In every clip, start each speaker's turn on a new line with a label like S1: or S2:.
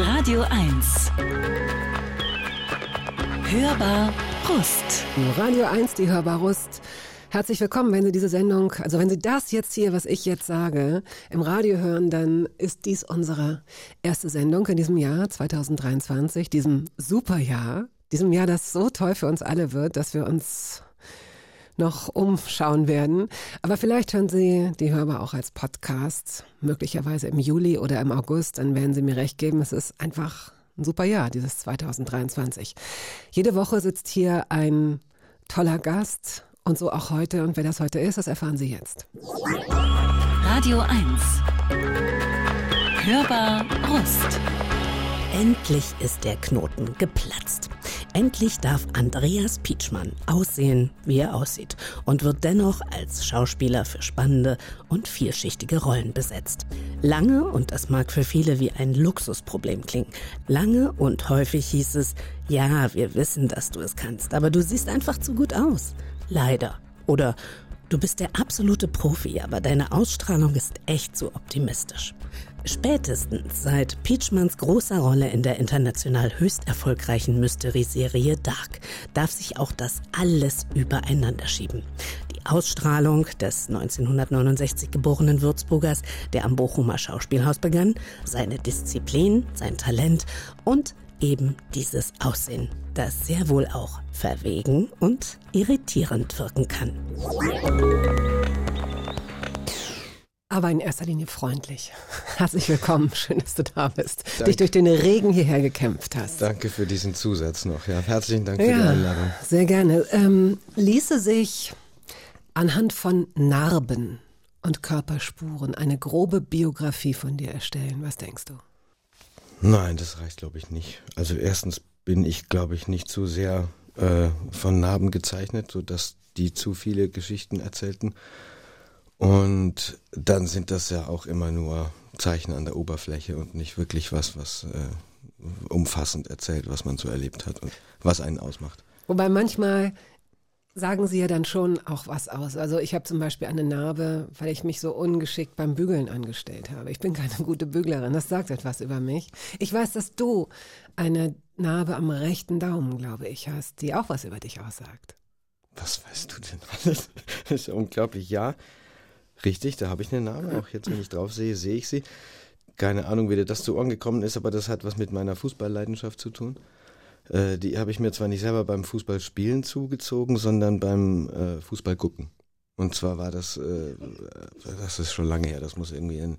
S1: Radio 1. Hörbar Rust.
S2: Radio 1, die Hörbar Rust. Herzlich willkommen, wenn Sie diese Sendung, also wenn Sie das jetzt hier, was ich jetzt sage, im Radio hören, dann ist dies unsere erste Sendung in diesem Jahr 2023, diesem Superjahr, diesem Jahr, das so toll für uns alle wird, dass wir uns noch umschauen werden. Aber vielleicht hören Sie die Hörbar auch als Podcast, möglicherweise im Juli oder im August. Dann werden Sie mir recht geben. Es ist einfach ein super Jahr, dieses 2023. Jede Woche sitzt hier ein toller Gast und so auch heute. Und wer das heute ist, das erfahren Sie jetzt.
S1: Radio 1. Hörbar Rust.
S3: Endlich ist der Knoten geplatzt. Endlich darf Andreas Pietschmann aussehen, wie er aussieht und wird dennoch als Schauspieler für spannende und vielschichtige Rollen besetzt. Lange, und das mag für viele wie ein Luxusproblem klingen, lange und häufig hieß es, ja, wir wissen, dass du es kannst, aber du siehst einfach zu gut aus. Leider. Oder Du bist der absolute Profi, aber deine Ausstrahlung ist echt zu optimistisch. Spätestens seit Peachmans großer Rolle in der international höchst erfolgreichen Mystery-Serie Dark darf sich auch das alles übereinander schieben. Die Ausstrahlung des 1969 geborenen Würzburgers, der am Bochumer Schauspielhaus begann, seine Disziplin, sein Talent und eben dieses Aussehen, das sehr wohl auch verwegen und irritierend wirken kann.
S2: Aber in erster Linie freundlich. Herzlich willkommen, schön, dass du da bist. Danke. Dich durch den Regen hierher gekämpft hast.
S4: Danke für diesen Zusatz noch. Ja, herzlichen Dank für ja, die Einladung.
S2: Sehr gerne. Ähm, ließe sich anhand von Narben und Körperspuren eine grobe Biografie von dir erstellen. Was denkst du?
S4: Nein, das reicht, glaube ich, nicht. Also erstens bin ich, glaube ich, nicht zu sehr äh, von Narben gezeichnet, sodass die zu viele Geschichten erzählten. Und dann sind das ja auch immer nur Zeichen an der Oberfläche und nicht wirklich was, was äh, umfassend erzählt, was man so erlebt hat und was einen ausmacht.
S2: Wobei manchmal sagen sie ja dann schon auch was aus. Also ich habe zum Beispiel eine Narbe, weil ich mich so ungeschickt beim Bügeln angestellt habe. Ich bin keine gute Büglerin, das sagt etwas über mich. Ich weiß, dass du eine Narbe am rechten Daumen, glaube ich, hast, die auch was über dich aussagt.
S4: Was weißt du denn alles? Das ist ja unglaublich. Ja, richtig, da habe ich eine Narbe. Auch jetzt, wenn ich drauf sehe, sehe ich sie. Keine Ahnung, wie dir das zu Ohren gekommen ist, aber das hat was mit meiner Fußballleidenschaft zu tun. Äh, die habe ich mir zwar nicht selber beim Fußballspielen zugezogen, sondern beim äh, Fußball gucken. Und zwar war das, äh, das ist schon lange her, das muss irgendwie in den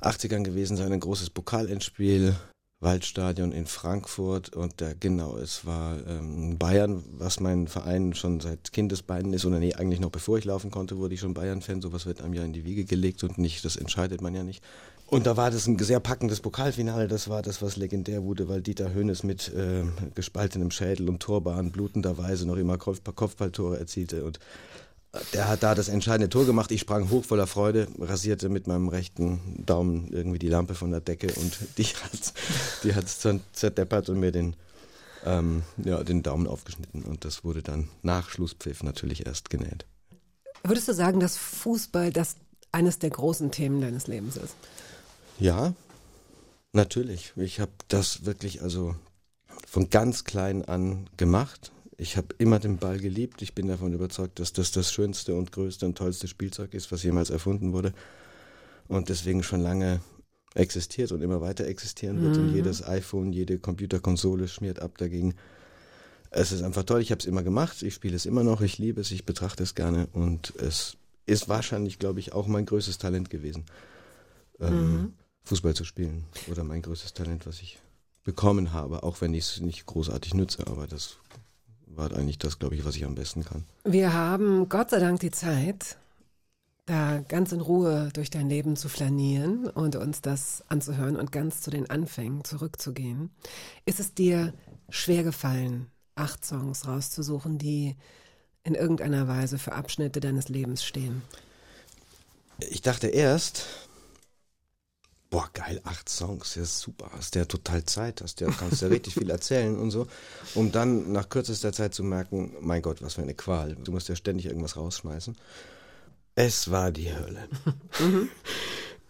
S4: 80ern gewesen sein, ein großes Pokalendspiel, Waldstadion in Frankfurt und da genau, es war ähm, Bayern, was mein Verein schon seit Kindesbeinen ist, oder nee, eigentlich noch bevor ich laufen konnte, wurde ich schon Bayern-Fan, sowas wird einem ja in die Wiege gelegt und nicht, das entscheidet man ja nicht. Und da war das ein sehr packendes Pokalfinale. Das war das, was legendär wurde, weil Dieter Höhnes mit äh, gespaltenem Schädel und Torbahn blutenderweise noch immer Kopf Kopfballtore erzielte. Und der hat da das entscheidende Tor gemacht. Ich sprang hoch voller Freude, rasierte mit meinem rechten Daumen irgendwie die Lampe von der Decke und die hat die hat's dann zerdeppert und mir den ähm, ja, den Daumen aufgeschnitten. Und das wurde dann nach Schlusspfiff natürlich erst genäht.
S2: Würdest du sagen, dass Fußball das eines der großen Themen deines Lebens ist?
S4: Ja, natürlich. Ich habe das wirklich also von ganz klein an gemacht. Ich habe immer den Ball geliebt. Ich bin davon überzeugt, dass das das schönste und größte und tollste Spielzeug ist, was jemals erfunden wurde. Und deswegen schon lange existiert und immer weiter existieren wird. Mhm. Und jedes iPhone, jede Computerkonsole schmiert ab dagegen. Es ist einfach toll. Ich habe es immer gemacht. Ich spiele es immer noch. Ich liebe es. Ich betrachte es gerne. Und es ist wahrscheinlich, glaube ich, auch mein größtes Talent gewesen. Ähm, mhm. Fußball zu spielen. Oder mein größtes Talent, was ich bekommen habe, auch wenn ich es nicht großartig nütze, aber das war eigentlich das, glaube ich, was ich am besten kann.
S2: Wir haben Gott sei Dank die Zeit, da ganz in Ruhe durch dein Leben zu flanieren und uns das anzuhören und ganz zu den Anfängen zurückzugehen. Ist es dir schwer gefallen, acht Songs rauszusuchen, die in irgendeiner Weise für Abschnitte deines Lebens stehen?
S4: Ich dachte erst, boah, geil, acht Songs, ja super, hast ja total Zeit, hast ja, kannst ja richtig viel erzählen und so, um dann nach kürzester Zeit zu merken, mein Gott, was für eine Qual, du musst ja ständig irgendwas rausschmeißen. Es war die Hölle. Mhm.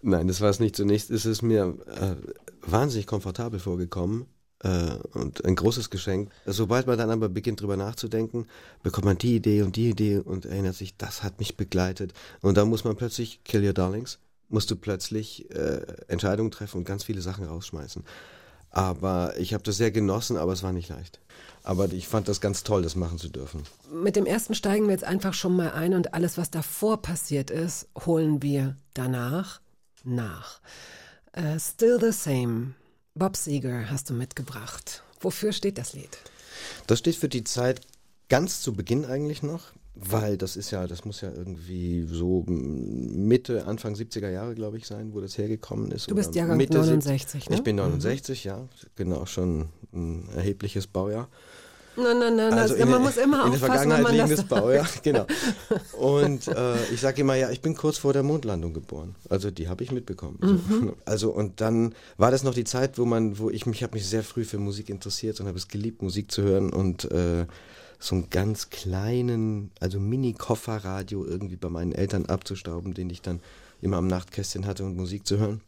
S4: Nein, das war es nicht. Zunächst ist es mir äh, wahnsinnig komfortabel vorgekommen äh, und ein großes Geschenk. Sobald man dann aber beginnt, drüber nachzudenken, bekommt man die Idee und die Idee und erinnert sich, das hat mich begleitet. Und dann muss man plötzlich, Kill Your Darlings, musst du plötzlich äh, Entscheidungen treffen und ganz viele Sachen rausschmeißen. Aber ich habe das sehr genossen, aber es war nicht leicht. Aber ich fand das ganz toll, das machen zu dürfen.
S2: Mit dem ersten steigen wir jetzt einfach schon mal ein und alles, was davor passiert ist, holen wir danach nach. Uh, Still the Same. Bob Seger hast du mitgebracht. Wofür steht das Lied?
S4: Das steht für die Zeit ganz zu Beginn eigentlich noch, weil das ist ja, das muss ja irgendwie so Mitte, Anfang 70er Jahre, glaube ich, sein, wo das hergekommen ist.
S2: Du bist Jahrgang Mitte 69,
S4: ne? Ich bin 69, mhm. ja, genau, schon ein erhebliches Baujahr.
S2: Nein, nein, nein, also man muss immer
S4: in aufpassen, der Vergangenheit liegendes Baujahr, genau. Und äh, ich sage immer, ja, ich bin kurz vor der Mondlandung geboren. Also die habe ich mitbekommen. Mhm. Also und dann war das noch die Zeit, wo man, wo ich mich habe mich sehr früh für Musik interessiert und habe es geliebt, Musik zu hören und äh, so einen ganz kleinen, also Mini-Kofferradio irgendwie bei meinen Eltern abzustauben, den ich dann immer am Nachtkästchen hatte und Musik zu hören.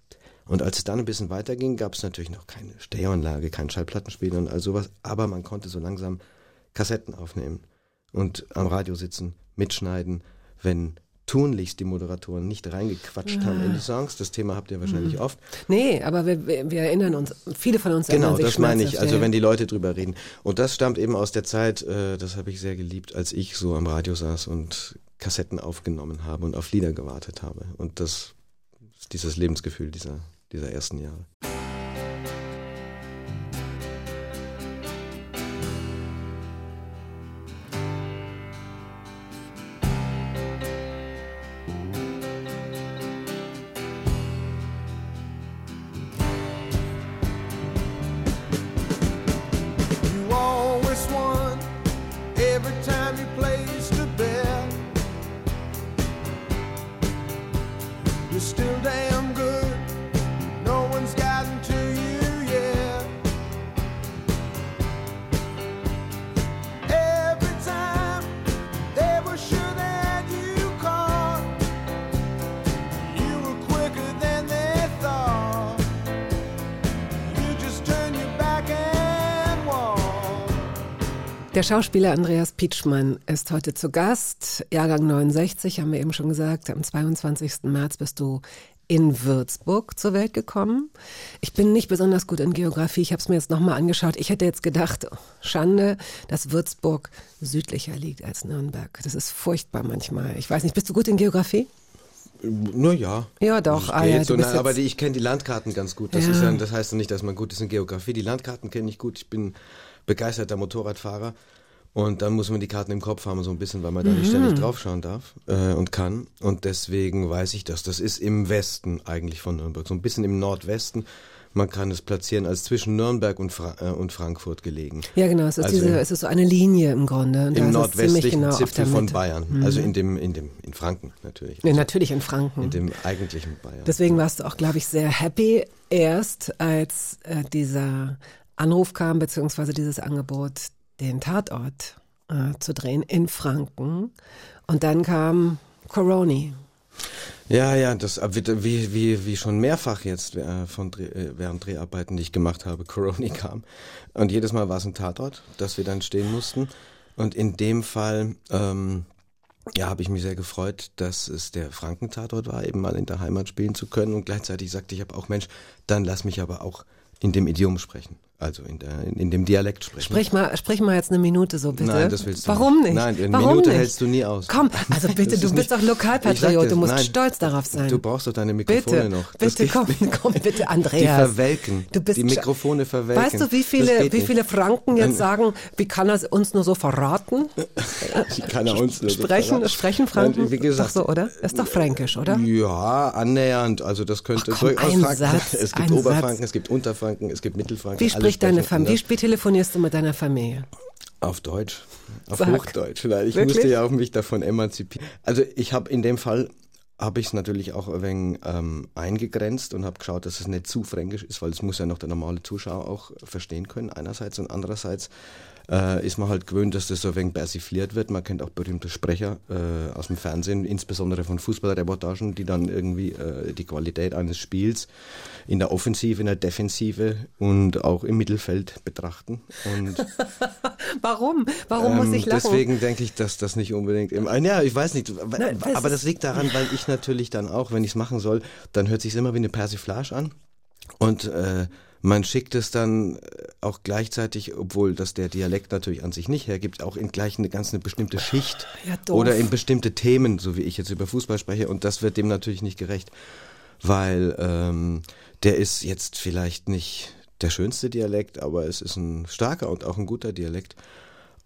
S4: Und als es dann ein bisschen weiterging, gab es natürlich noch keine Stereoanlage, keinen Schallplattenspieler und all sowas, aber man konnte so langsam Kassetten aufnehmen und am Radio sitzen, mitschneiden, wenn tunlichst die Moderatoren nicht reingequatscht ja. haben in die Songs. Das Thema habt ihr wahrscheinlich mhm. oft.
S2: Nee, aber wir, wir, erinnern uns, viele von uns
S4: genau, erinnern sich Genau, das meine ich, also wenn die Leute drüber reden. Und das stammt eben aus der Zeit, äh, das habe ich sehr geliebt, als ich so am Radio saß und Kassetten aufgenommen habe und auf Lieder gewartet habe. Und das ist dieses Lebensgefühl dieser dieser ersten Jahre.
S2: Schauspieler Andreas Pietschmann ist heute zu Gast. Jahrgang 69, haben wir eben schon gesagt. Am 22. März bist du in Würzburg zur Welt gekommen. Ich bin nicht besonders gut in Geografie. Ich habe es mir jetzt nochmal angeschaut. Ich hätte jetzt gedacht, oh, Schande, dass Würzburg südlicher liegt als Nürnberg. Das ist furchtbar manchmal. Ich weiß nicht, bist du gut in Geografie?
S4: Nur ja.
S2: Ja, doch. Ah, ja,
S4: so, na, aber die, ich kenne die Landkarten ganz gut. Das, ja. ja, das heißt nicht, dass man gut ist in Geografie. Die Landkarten kenne ich gut. Ich bin begeisterter Motorradfahrer. Und dann muss man die Karten im Kopf haben, so ein bisschen, weil man da nicht mhm. ständig draufschauen darf äh, und kann. Und deswegen weiß ich das. Das ist im Westen eigentlich von Nürnberg, so ein bisschen im Nordwesten. Man kann es platzieren als zwischen Nürnberg und, Fra äh, und Frankfurt gelegen.
S2: Ja, genau. Es ist, also diese, es ist so eine Linie im Grunde.
S4: Im nordwestlichen genau Zipfel von Bayern. Mhm. Also in dem, in dem, in Franken natürlich.
S2: Ja, natürlich in Franken.
S4: In dem eigentlichen Bayern.
S2: Deswegen warst du auch, glaube ich, sehr happy erst, als äh, dieser Anruf kam, beziehungsweise dieses Angebot, den Tatort äh, zu drehen in Franken. Und dann kam Coroni.
S4: Ja, ja, das wie, wie, wie schon mehrfach jetzt äh, von Dreh, äh, während Dreharbeiten, die ich gemacht habe, Coroni kam. Und jedes Mal war es ein Tatort, dass wir dann stehen mussten. Und in dem Fall, ähm, ja, habe ich mich sehr gefreut, dass es der Franken-Tatort war, eben mal in der Heimat spielen zu können. Und gleichzeitig sagte ich aber auch, Mensch, dann lass mich aber auch in dem Idiom sprechen. Also in, der, in, dem Dialekt sprechen.
S2: Sprich mal, sprich mal jetzt eine Minute so bitte.
S4: Nein, das willst
S2: du Warum nicht?
S4: Nein, eine
S2: Warum
S4: Minute
S2: nicht?
S4: hältst du nie aus.
S2: Komm, also bitte, du bist nicht, doch Lokalpatriot, du musst nein, stolz darauf sein.
S4: Du brauchst doch deine Mikrofone
S2: bitte,
S4: noch.
S2: Das bitte, komm, komm, bitte, Andreas.
S4: Die verwelken. Du bist die Mikrofone verwelken.
S2: Weißt du, wie viele, wie viele Franken jetzt sagen, wie kann er uns nur so verraten?
S4: wie kann er uns nur
S2: sprechen,
S4: so verraten?
S2: Sprechen Franken?
S4: Nein, wie gesagt,
S2: doch so, oder? Ist doch fränkisch, oder?
S4: Ja, annähernd. Also das könnte
S2: Ach, komm, durchaus Franken.
S4: Es gibt Oberfranken, es gibt Unterfranken, es gibt Mittelfranken.
S2: Wie spricht deine Familie? Wie telefonierst du mit deiner Familie?
S4: Auf Deutsch, auf Sag. Hochdeutsch. Weil ich Wirklich? musste ja auch mich davon emanzipieren. Also ich habe in dem Fall habe ich es natürlich auch ein wenig ähm, eingegrenzt und habe geschaut, dass es nicht zu fränkisch ist, weil es muss ja noch der normale Zuschauer auch verstehen können einerseits und andererseits äh, ist man halt gewöhnt, dass das so ein wenig persifliert wird. Man kennt auch berühmte Sprecher äh, aus dem Fernsehen, insbesondere von Fußballreportagen, die dann irgendwie äh, die Qualität eines Spiels in der Offensive, in der Defensive und auch im Mittelfeld betrachten. Und,
S2: Warum? Warum muss
S4: ähm,
S2: ich lachen?
S4: Deswegen denke ich, dass das nicht unbedingt im. Ja, ich weiß nicht.
S2: Nein, das
S4: aber das liegt daran, weil ich natürlich dann auch, wenn ich es machen soll, dann hört sich immer wie eine Persiflage an. Und äh, man schickt es dann äh, auch gleichzeitig, obwohl das der Dialekt natürlich an sich nicht hergibt, auch in gleich eine ganz eine bestimmte Schicht
S2: Ja,
S4: oder in bestimmte Themen, so wie ich jetzt über Fußball spreche. Und das wird dem natürlich nicht gerecht, weil ähm, der ist jetzt vielleicht nicht der schönste Dialekt, aber es ist ein starker und auch ein guter Dialekt.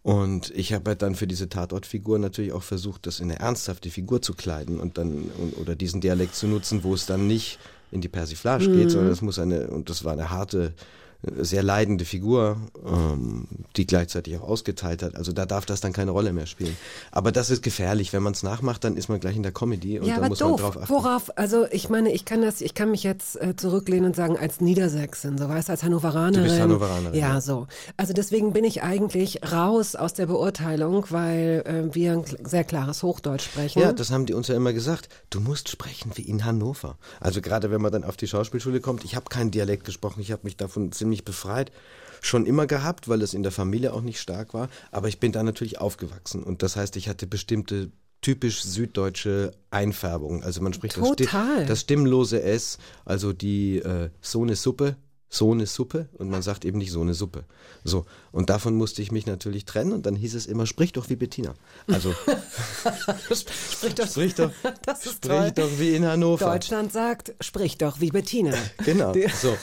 S4: Und ich habe halt dann für diese Tatortfigur natürlich auch versucht, das in eine ernsthafte Figur zu kleiden und dann und, oder diesen Dialekt zu nutzen, wo es dann nicht in die Persiflage geht, sondern es muss eine und das war eine harte, sehr leidende Figur, ähm, die gleichzeitig auch ausgeteilt hat. Also da darf das dann keine Rolle mehr spielen. Aber das ist gefährlich, wenn man es nachmacht, dann ist man gleich in der Comedy und
S2: ja,
S4: da muss
S2: doof.
S4: man drauf achten.
S2: Worauf, also ich meine, ich kann das, ich kann mich jetzt äh, zurücklehnen und sagen, als Niedersächsin, so weißt du, als Hannoveranerin.
S4: Du bist Hannoveranerin,
S2: Ja,
S4: ja.
S2: so. Also deswegen bin ich eigentlich raus aus der Beurteilung, weil äh, wir ein sehr klares Hochdeutsch sprechen.
S4: Ja, das haben die uns ja immer gesagt. Du musst sprechen wie in Hannover. Also gerade wenn man dann auf die Schauspielschule kommt, ich habe keinen Dialekt gesprochen, ich habe mich davon ziemlich befreit. Schon immer gehabt, weil es in der Familie auch nicht stark war. Aber ich bin da natürlich aufgewachsen. Und das heißt, ich hatte bestimmte typisch süddeutsche Einfärbungen. Also man spricht das, Sti- das stimmlose S, also die äh, so eine Suppe, so eine Suppe und man sagt eben nicht so eine Suppe. So. Und davon musste ich mich natürlich trennen und dann hieß es immer, sprich doch wie Bettina. Also
S2: sprich doch,
S4: sprich doch, sprich
S2: toll.
S4: doch wie in Hannover.
S2: Deutschland sagt, sprich doch wie Bettina.
S4: Genau.
S2: Die-
S4: So.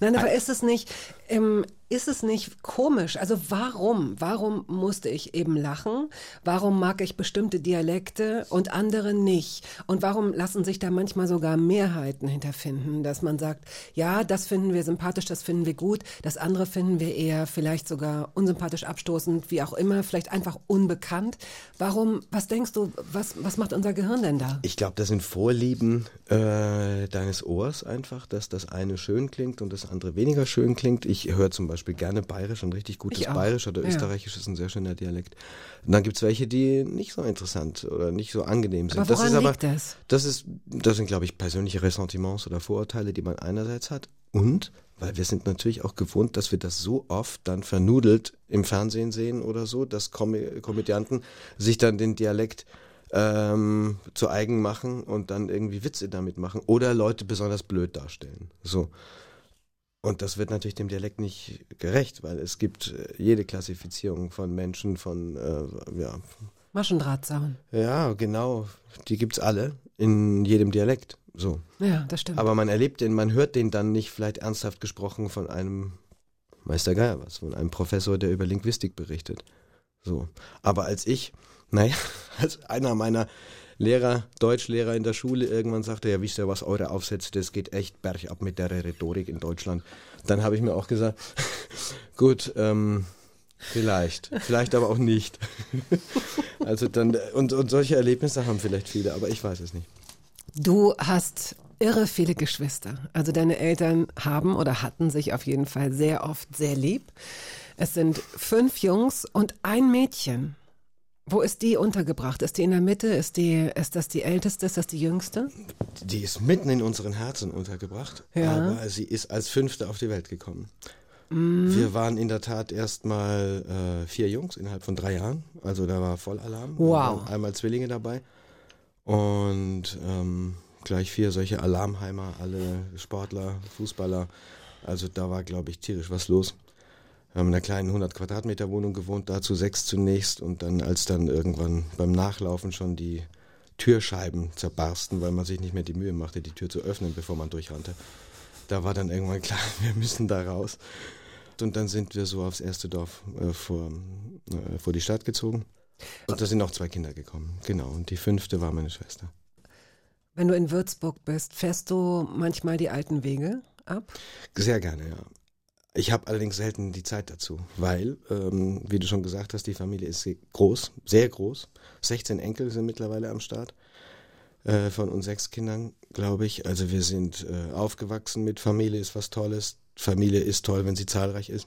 S2: Nein, aber ist es nicht, ähm, ist es nicht komisch? Also warum? Warum musste ich eben lachen? Warum mag ich bestimmte Dialekte und andere nicht? Und warum lassen sich da manchmal sogar Mehrheiten hinterfinden, dass man sagt, ja, das finden wir sympathisch, das finden wir gut, das andere finden wir eher vielleicht sogar unsympathisch, abstoßend, wie auch immer, vielleicht einfach unbekannt. Warum, was denkst du, was, was macht unser Gehirn denn da?
S4: Ich glaube, das sind Vorlieben äh, deines Ohrs einfach, dass das eine schön klingt und das andere weniger schön klingt. Ich höre zum Beispiel gerne Bayerisch, ein richtig gutes. Bayerisch oder
S2: Ja.
S4: Österreichisch ist ein sehr schöner Dialekt. Und dann gibt's welche, die nicht so interessant oder nicht so angenehm sind.
S2: Aber
S4: das
S2: woran
S4: ist aber,
S2: liegt das?
S4: Das, ist, das sind, glaube ich, persönliche Ressentiments oder Vorurteile, die man einerseits hat und weil wir sind natürlich auch gewohnt, dass wir das so oft dann vernudelt im Fernsehen sehen oder so, dass Kom Komödianten sich dann den Dialekt ähm, zu eigen machen und dann irgendwie Witze damit machen oder Leute besonders blöd darstellen. So. Und das wird natürlich dem Dialekt nicht gerecht, weil es gibt äh, jede Klassifizierung von Menschen, von, äh, ja,
S2: Maschendrahtzaun.
S4: ja, genau, die gibt's alle in jedem Dialekt. So.
S2: Ja, das stimmt.
S4: Aber man erlebt den, man hört den dann nicht vielleicht ernsthaft gesprochen von einem Meister Geier was, von einem Professor, der über Linguistik berichtet. So. Aber als ich, naja, als einer meiner Lehrer, Deutschlehrer in der Schule irgendwann sagte, ja, wisst ihr, was eure Aufsätze, das geht echt bergab mit der Rhetorik in Deutschland. Dann habe ich mir auch gesagt, gut, ähm, vielleicht, vielleicht aber auch nicht. also dann, und, und solche Erlebnisse haben vielleicht viele, aber ich weiß es nicht.
S2: Du hast irre viele Geschwister. Also deine Eltern haben oder hatten sich auf jeden Fall sehr oft sehr lieb. Es sind fünf Jungs und ein Mädchen. Wo ist die untergebracht? Ist die in der Mitte? Ist, die, ist das die älteste? Ist das die jüngste?
S4: Die ist mitten in unseren Herzen untergebracht,
S2: Ja.
S4: aber sie ist als Fünfte auf die Welt gekommen. Wir waren in der Tat erstmal äh, vier Jungs innerhalb von drei Jahren, also da war Vollalarm.
S2: Wow.
S4: Einmal Zwillinge dabei und ähm, gleich vier solche Alarmheimer, alle Sportler, Fußballer. Also da war, glaube ich, tierisch was los. Wir haben in einer kleinen 100 Quadratmeter Wohnung gewohnt, dazu sechs zunächst und dann, als dann irgendwann beim Nachlaufen schon die Türscheiben zerbarsten, weil man sich nicht mehr die Mühe machte, die Tür zu öffnen, bevor man durchrannte. Da war dann irgendwann klar, wir müssen da raus. Und dann sind wir so aufs erste Dorf äh, vor, äh, vor die Stadt gezogen. Und da sind noch zwei Kinder gekommen. Genau. Und die fünfte war meine Schwester.
S2: Wenn du in Würzburg bist, fährst du manchmal die alten Wege ab?
S4: Sehr gerne, ja. Ich habe allerdings selten die Zeit dazu, weil, ähm, wie du schon gesagt hast, die Familie ist sehr groß, sehr groß. 16 Enkel sind mittlerweile am Start äh, von uns sechs Kindern, glaube ich. Also wir sind äh, aufgewachsen mit Familie ist was Tolles. Familie ist toll, wenn sie zahlreich ist.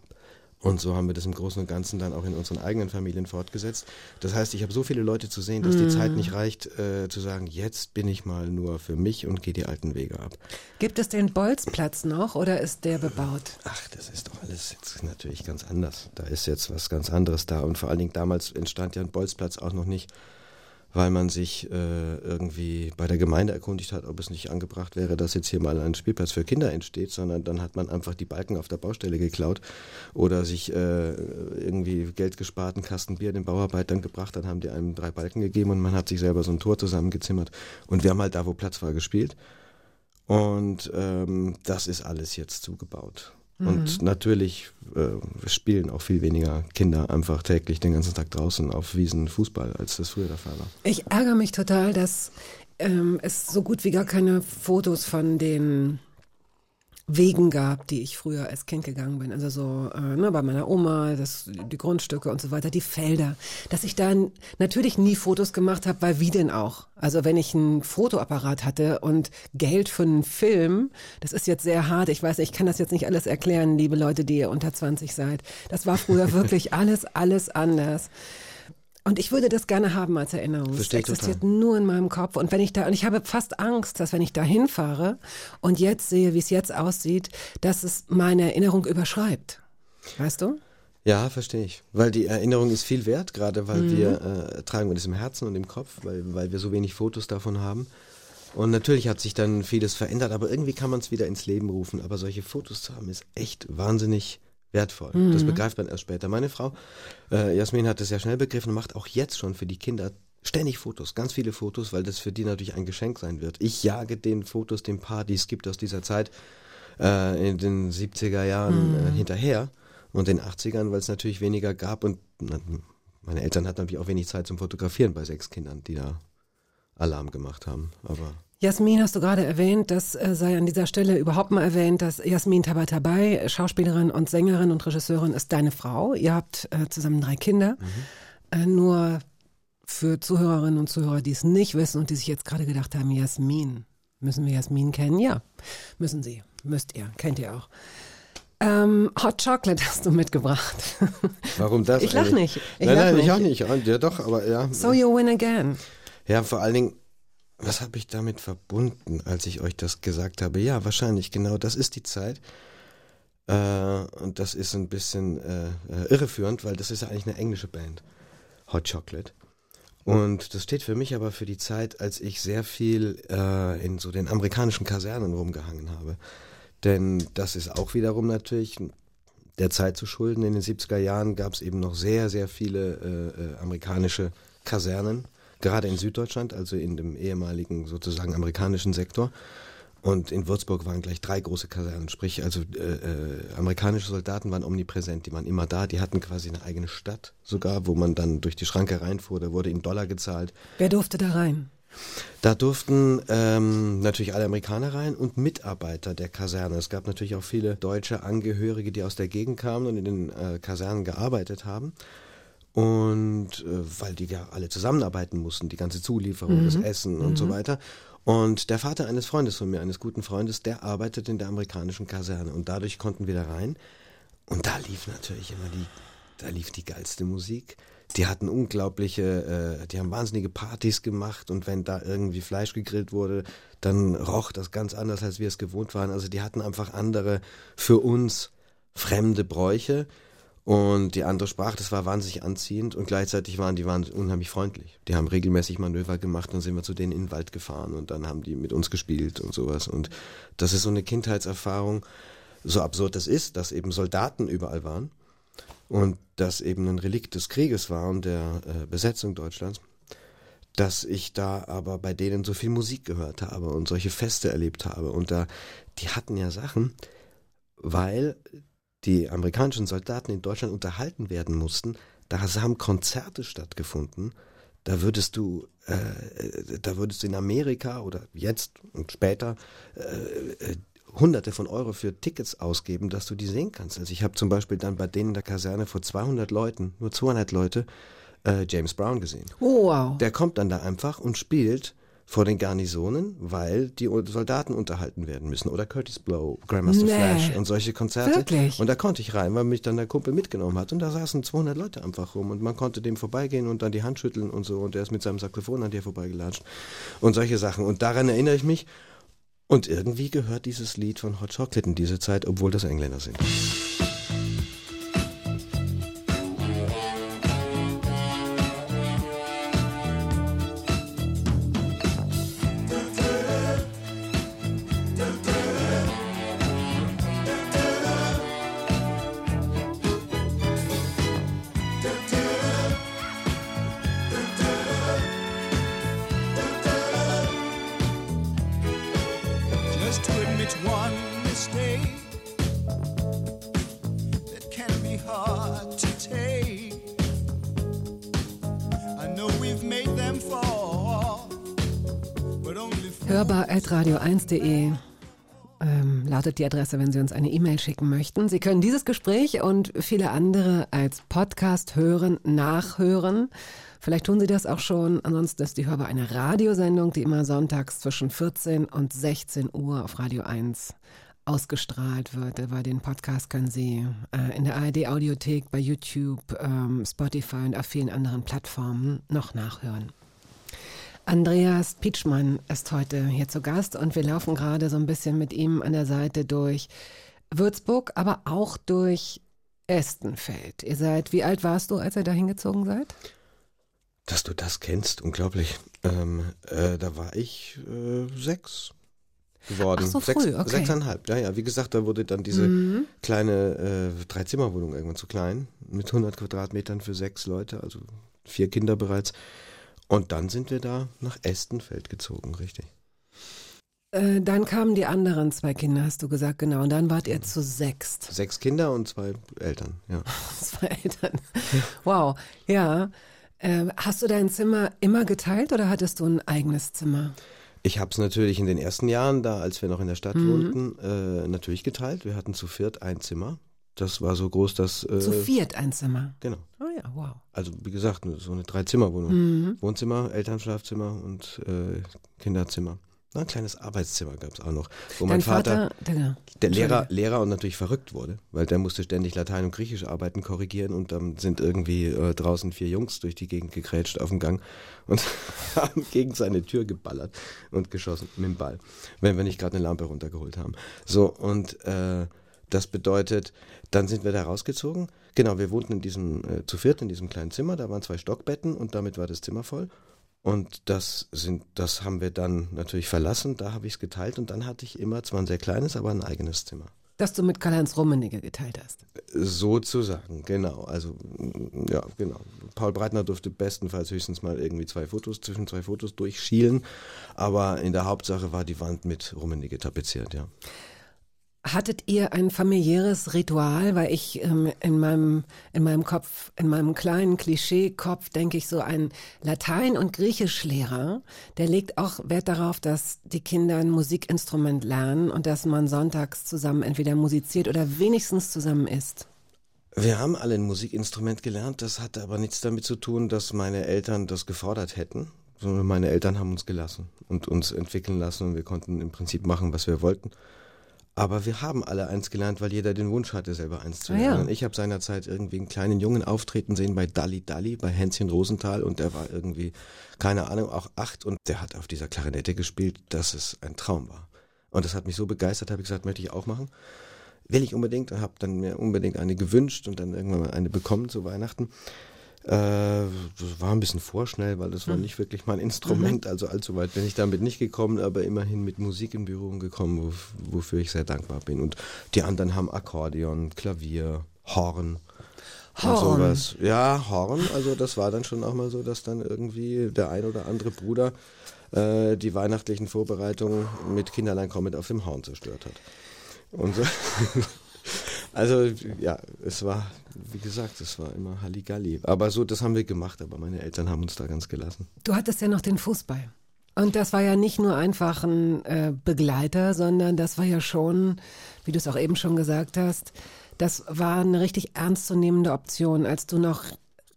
S4: Und so haben wir das im Großen und Ganzen dann auch in unseren eigenen Familien fortgesetzt. Das heißt, ich habe so viele Leute zu sehen, dass die Zeit nicht reicht, äh, zu sagen, jetzt bin ich mal nur für mich und gehe die alten Wege ab.
S2: Gibt es den Bolzplatz noch oder ist der bebaut?
S4: Ach, das ist doch alles jetzt natürlich ganz anders. Da ist jetzt was ganz anderes da. Und vor allen Dingen damals entstand ja ein Bolzplatz auch noch nicht weil man sich äh, irgendwie bei der Gemeinde erkundigt hat, ob es nicht angebracht wäre, dass jetzt hier mal ein Spielplatz für Kinder entsteht, sondern dann hat man einfach die Balken auf der Baustelle geklaut oder sich äh, irgendwie Geld gespart, einen Kasten Bier den Bauarbeitern gebracht, dann haben die einem drei Balken gegeben und man hat sich selber so ein Tor zusammengezimmert und wir haben halt da, wo Platz war, gespielt. Und ähm, das ist alles jetzt zugebaut. Und mhm. natürlich äh, spielen auch viel weniger Kinder einfach täglich den ganzen Tag draußen auf Wiesen Fußball, als das früher der Fall war.
S2: Ich ärgere mich total, dass ähm, es so gut wie gar keine Fotos von den Wegen gab, die ich früher als Kind gegangen bin. Also so äh, ne, bei meiner Oma, das, die Grundstücke und so weiter, die Felder. Dass ich dann natürlich nie Fotos gemacht habe, weil wie denn auch? Also wenn ich einen Fotoapparat hatte und Geld für einen Film, das ist jetzt sehr hart. Ich weiß, ich kann das jetzt nicht alles erklären, liebe Leute, die ihr unter 20 seid. Das war früher wirklich alles, alles anders. Und ich würde das gerne haben als Erinnerung. Es existiert total. nur in meinem Kopf. Und wenn ich da, und ich habe fast Angst, dass wenn ich da hinfahre und jetzt sehe, wie es jetzt aussieht, dass es meine Erinnerung überschreibt. Weißt du?
S4: Ja, verstehe ich. Weil die Erinnerung ist viel wert, gerade weil mhm. wir äh, tragen wir das im Herzen und im Kopf, weil, weil wir so wenig Fotos davon haben. Und natürlich hat sich dann vieles verändert, aber irgendwie kann man es wieder ins Leben rufen. Aber solche Fotos zu haben, ist echt wahnsinnig wertvoll. Mhm. Das begreift man erst später. Meine Frau, äh, Jasmin, hat das ja schnell begriffen und macht auch jetzt schon für die Kinder ständig Fotos, ganz viele Fotos, weil das für die natürlich ein Geschenk sein wird. Ich jage den Fotos, den Paar, die es gibt aus dieser Zeit äh, in den 70er Jahren mhm. äh, hinterher und den 80ern, weil es natürlich weniger gab und na, meine Eltern hatten natürlich auch wenig Zeit zum Fotografieren bei sechs Kindern, die da Alarm gemacht haben. Aber
S2: Jasmin hast du gerade erwähnt, das äh, sei an dieser Stelle überhaupt mal erwähnt, dass Jasmin Tabatabai, Schauspielerin und Sängerin und Regisseurin, ist deine Frau. Ihr habt äh, zusammen drei Kinder. Mhm. Äh, nur für Zuhörerinnen und Zuhörer, die es nicht wissen und die sich jetzt gerade gedacht haben, Jasmin, müssen wir Jasmin kennen? Ja, müssen sie, müsst ihr, kennt ihr auch. Ähm, Hot Chocolate hast du mitgebracht.
S4: Warum das?
S2: Ich lach nicht.
S4: Ich nein, lach nein, nicht. ich auch nicht. Ja, doch, aber ja.
S2: So you win again.
S4: Ja, vor allen Dingen, was habe ich damit verbunden, als ich euch das gesagt habe? Ja, wahrscheinlich, genau, das ist die Zeit. Äh, und das ist ein bisschen äh, irreführend, weil das ist ja eigentlich eine englische Band, Hot Chocolate. Und das steht für mich aber für die Zeit, als ich sehr viel äh, in so den amerikanischen Kasernen rumgehangen habe. Denn das ist auch wiederum natürlich der Zeit zu schulden. In den 70er Jahren gab es eben noch sehr, sehr viele äh, äh, amerikanische Kasernen gerade in Süddeutschland, also in dem ehemaligen sozusagen amerikanischen Sektor. Und in Würzburg waren gleich drei große Kasernen, sprich also äh, äh, amerikanische Soldaten waren omnipräsent, die waren immer da, die hatten quasi eine eigene Stadt sogar, wo man dann durch die Schranke reinfuhr, da wurde ihnen Dollar gezahlt.
S2: Wer durfte da rein?
S4: Da durften ähm, natürlich alle Amerikaner rein und Mitarbeiter der Kaserne. Es gab natürlich auch viele deutsche Angehörige, die aus der Gegend kamen und in den äh, Kasernen gearbeitet haben. Und äh, weil die ja alle zusammenarbeiten mussten, die ganze Zulieferung, mhm. das Essen und mhm. so weiter. Und der Vater eines Freundes von mir, eines guten Freundes, der arbeitet in der amerikanischen Kaserne und dadurch konnten wir da rein. Und da lief natürlich immer die, da lief die geilste Musik. Die hatten unglaubliche, äh, die haben wahnsinnige Partys gemacht und wenn da irgendwie Fleisch gegrillt wurde, dann roch das ganz anders, als wir es gewohnt waren. Also die hatten einfach andere, für uns fremde Bräuche und die andere Sprache, das war wahnsinnig anziehend und gleichzeitig waren die waren unheimlich freundlich. Die haben regelmäßig Manöver gemacht, dann sind wir zu denen in den Wald gefahren und dann haben die mit uns gespielt und sowas. Und das ist so eine Kindheitserfahrung, so absurd das ist, dass eben Soldaten überall waren und das eben ein Relikt des Krieges war und der äh, Besetzung Deutschlands, dass ich da aber bei denen so viel Musik gehört habe und solche Feste erlebt habe. Und da, die hatten ja Sachen, weil die amerikanischen Soldaten in Deutschland unterhalten werden mussten, da haben Konzerte stattgefunden. Da würdest du, äh, da würdest du in Amerika oder jetzt und später äh, Hunderte von Euro für Tickets ausgeben, dass du die sehen kannst. Also ich habe zum Beispiel dann bei denen in der Kaserne vor 200 Leuten, nur 200 Leute, äh, James Brown gesehen.
S2: Oh, wow.
S4: Der kommt dann da einfach und spielt vor den Garnisonen, weil die Soldaten unterhalten werden müssen. Oder Curtis Blow, Grandmaster
S2: Nee.
S4: Flash und solche Konzerte.
S2: Wirklich?
S4: Und da konnte ich rein, weil mich dann der Kumpel mitgenommen hat. Und da saßen 200 Leute einfach rum. Und man konnte dem vorbeigehen und dann die Hand schütteln und so. Und er ist mit seinem Saxophon an dir vorbeigelatscht. Und solche Sachen. Und daran erinnere ich mich. Und irgendwie gehört dieses Lied von Hot Chocolate in diese Zeit, obwohl das Engländer sind.
S2: Hörbar.radio1.de ähm, lautet die Adresse, wenn Sie uns eine E-Mail schicken möchten. Sie können dieses Gespräch und viele andere als Podcast hören, nachhören. Vielleicht tun Sie das auch schon. Ansonsten ist die Hörbar eine Radiosendung, die immer sonntags zwischen 14 und 16 Uhr auf Radio 1 ausgestrahlt wird. Über den Podcast können Sie äh, in der ARD Audiothek, bei YouTube, ähm, Spotify und auf vielen anderen Plattformen noch nachhören. Andreas Pietschmann ist heute hier zu Gast und wir laufen gerade so ein bisschen mit ihm an der Seite durch Würzburg, aber auch durch Estenfeld. Ihr seid, wie alt warst du, als ihr da hingezogen seid?
S4: Dass du das kennst, unglaublich. Ähm, äh, da war ich äh, sechs geworden.
S2: Ach so
S4: sechs,
S2: früh, okay.
S4: Sechseinhalb, ja, ja. Wie gesagt, da wurde dann diese
S2: Mhm.
S4: kleine äh, Dreizimmerwohnung irgendwann zu klein, mit 100 Quadratmetern für sechs Leute, also vier Kinder bereits. Und dann sind wir da nach Estenfeld gezogen, richtig.
S2: Äh, dann kamen die anderen zwei Kinder, hast du gesagt, genau. Und dann wart ihr zu sechst.
S4: Sechs Kinder und zwei Eltern, ja.
S2: Zwei Eltern. Wow, ja. Äh, hast du dein Zimmer immer geteilt oder hattest du ein eigenes Zimmer?
S4: Ich habe es natürlich in den ersten Jahren, da als wir noch in der Stadt
S2: Mhm.
S4: wohnten, äh, natürlich geteilt. Wir hatten zu viert ein Zimmer. Das war so groß, dass... Äh,
S2: Zu viert ein Zimmer.
S4: Genau.
S2: Oh ja, wow.
S4: Also wie gesagt, so eine Dreizimmerwohnung.
S2: Mhm.
S4: Wohnzimmer, Elternschlafzimmer und äh, Kinderzimmer. Na, ein kleines Arbeitszimmer gab es auch noch, wo
S2: Dein
S4: mein Vater,
S2: Vater, der,
S4: Lehrer. Lehrer und natürlich verrückt wurde, weil der musste ständig Latein und Griechisch arbeiten, korrigieren und dann sind irgendwie äh, draußen vier Jungs durch die Gegend gegrätscht auf dem Gang und haben gegen seine Tür geballert und geschossen mit dem Ball, wenn wir nicht gerade eine Lampe runtergeholt haben. So, und äh, das bedeutet, dann sind wir da rausgezogen. Genau, wir wohnten in diesem, äh, zu viert in diesem kleinen Zimmer, da waren zwei Stockbetten und damit war das Zimmer voll. Und das sind, das haben wir dann natürlich verlassen, da habe ich es geteilt und dann hatte ich immer zwar ein sehr kleines, aber ein eigenes Zimmer.
S2: das du mit Karl-Heinz Rummenigge geteilt hast.
S4: Sozusagen, genau. Also, mm, ja, genau. Paul Breitner durfte bestenfalls höchstens mal irgendwie zwei Fotos, zwischen zwei Fotos durchschielen, aber in der Hauptsache war die Wand mit Rummenigge tapeziert, ja.
S2: Hattet ihr ein familiäres Ritual? Weil ich ähm, in, meinem, in meinem Kopf, in meinem kleinen Klischee-Kopf denke ich so, ein Latein- und Griechischlehrer, der legt auch Wert darauf, dass die Kinder ein Musikinstrument lernen und dass man sonntags zusammen entweder musiziert oder wenigstens zusammen isst.
S4: Wir haben alle ein Musikinstrument gelernt, das hatte aber nichts damit zu tun, dass meine Eltern das gefordert hätten, sondern meine Eltern haben uns gelassen und uns entwickeln lassen und wir konnten im Prinzip machen, was wir wollten. Aber wir haben alle eins gelernt, weil jeder den Wunsch hatte, selber eins zu
S2: Ah,
S4: lernen.
S2: ja.
S4: Und ich habe seinerzeit irgendwie einen kleinen Jungen auftreten sehen bei Dalli Dalli, bei Hänschen Rosenthal und der war irgendwie, keine Ahnung, auch acht und der hat auf dieser Klarinette gespielt, dass es ein Traum war. Und das hat mich so begeistert, habe ich gesagt, möchte ich auch machen. Will ich unbedingt und habe dann mir unbedingt eine gewünscht und dann irgendwann mal eine bekommen zu Weihnachten. Äh, das war ein bisschen vorschnell, weil das war nicht wirklich mein Instrument, also allzu weit bin ich damit nicht gekommen, aber immerhin mit Musik in Berührung gekommen, wo, wofür ich sehr dankbar bin. Und die anderen haben Akkordeon, Klavier, Horn.
S2: Horn.
S4: sowas. Ja, Horn, also das war dann schon auch mal so, dass dann irgendwie der ein oder andere Bruder äh, die weihnachtlichen Vorbereitungen mit Kinderlein kommet auf dem Horn zerstört hat. Und so. Also ja, es war, wie gesagt, es war immer Halligalli. Aber so, das haben wir gemacht, aber meine Eltern haben uns da ganz gelassen.
S2: Du hattest ja noch den Fußball. Und das war ja nicht nur einfach ein äh, Begleiter, sondern das war ja schon, wie du es auch eben schon gesagt hast, das war eine richtig ernstzunehmende Option, als du noch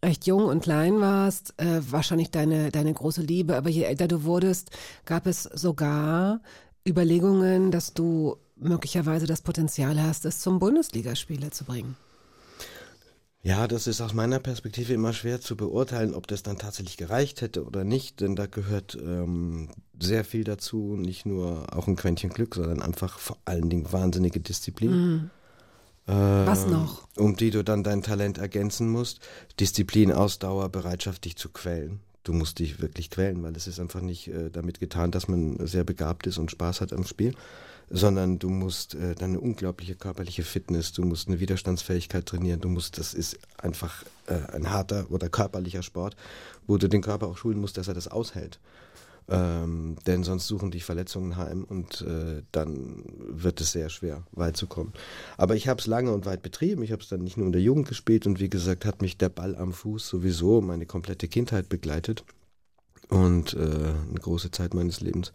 S2: recht jung und klein warst, äh, wahrscheinlich deine, deine große Liebe, aber je älter du wurdest, gab es sogar Überlegungen, dass du möglicherweise das Potenzial hast, es zum Bundesligaspieler zu bringen.
S4: Ja, das ist aus meiner Perspektive immer schwer zu beurteilen, ob das dann tatsächlich gereicht hätte oder nicht, denn da gehört ähm, sehr viel dazu, nicht nur auch ein Quäntchen Glück, sondern einfach vor allen Dingen wahnsinnige Disziplin.
S2: Mhm. Was noch?
S4: Um die du dann dein Talent ergänzen musst. Disziplin, Ausdauer, Bereitschaft, dich zu quälen. Du musst dich wirklich quälen, weil es ist einfach nicht äh, damit getan, dass man sehr begabt ist und Spaß hat am Spiel, sondern du musst äh, dann eine unglaubliche körperliche Fitness, du musst eine Widerstandsfähigkeit trainieren, du musst, das ist einfach äh, ein harter oder körperlicher Sport, wo du den Körper auch schulen musst, dass er das aushält. Ähm, denn sonst suchen dich Verletzungen heim und äh, dann wird es sehr schwer, weit zu kommen. Aber ich habe es lange und weit betrieben. Ich habe es dann nicht nur in der Jugend gespielt und wie gesagt hat mich der Ball am Fuß sowieso meine komplette Kindheit begleitet und äh, eine große Zeit meines Lebens.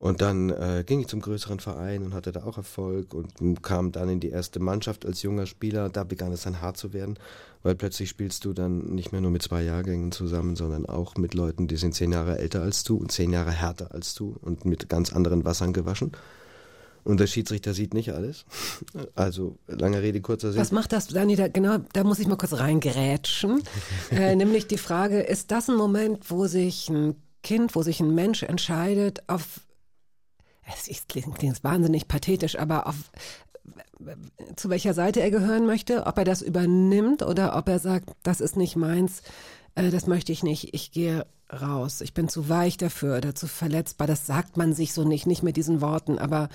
S4: Und dann äh, ging ich zum größeren Verein und hatte da auch Erfolg und kam dann in die erste Mannschaft als junger Spieler. Da begann es dann hart zu werden, weil plötzlich spielst du dann nicht mehr nur mit zwei Jahrgängen zusammen, sondern auch mit Leuten, die sind zehn Jahre älter als du und zehn Jahre härter als du und mit ganz anderen Wassern gewaschen. Und der Schiedsrichter sieht nicht alles. Also lange Rede, kurzer Sinn.
S2: Was macht das, Dani? Da, genau, da muss ich mal kurz reingerätschen. äh, nämlich die Frage, ist das ein Moment, wo sich ein Kind, wo sich ein Mensch entscheidet, auf es klingt, klingt wahnsinnig pathetisch, aber auf zu welcher Seite er gehören möchte, ob er das übernimmt oder ob er sagt, das ist nicht meins, äh, das möchte ich nicht, ich gehe raus, ich bin zu weich dafür oder zu verletzbar. Das sagt man sich so nicht, nicht mit diesen Worten, aber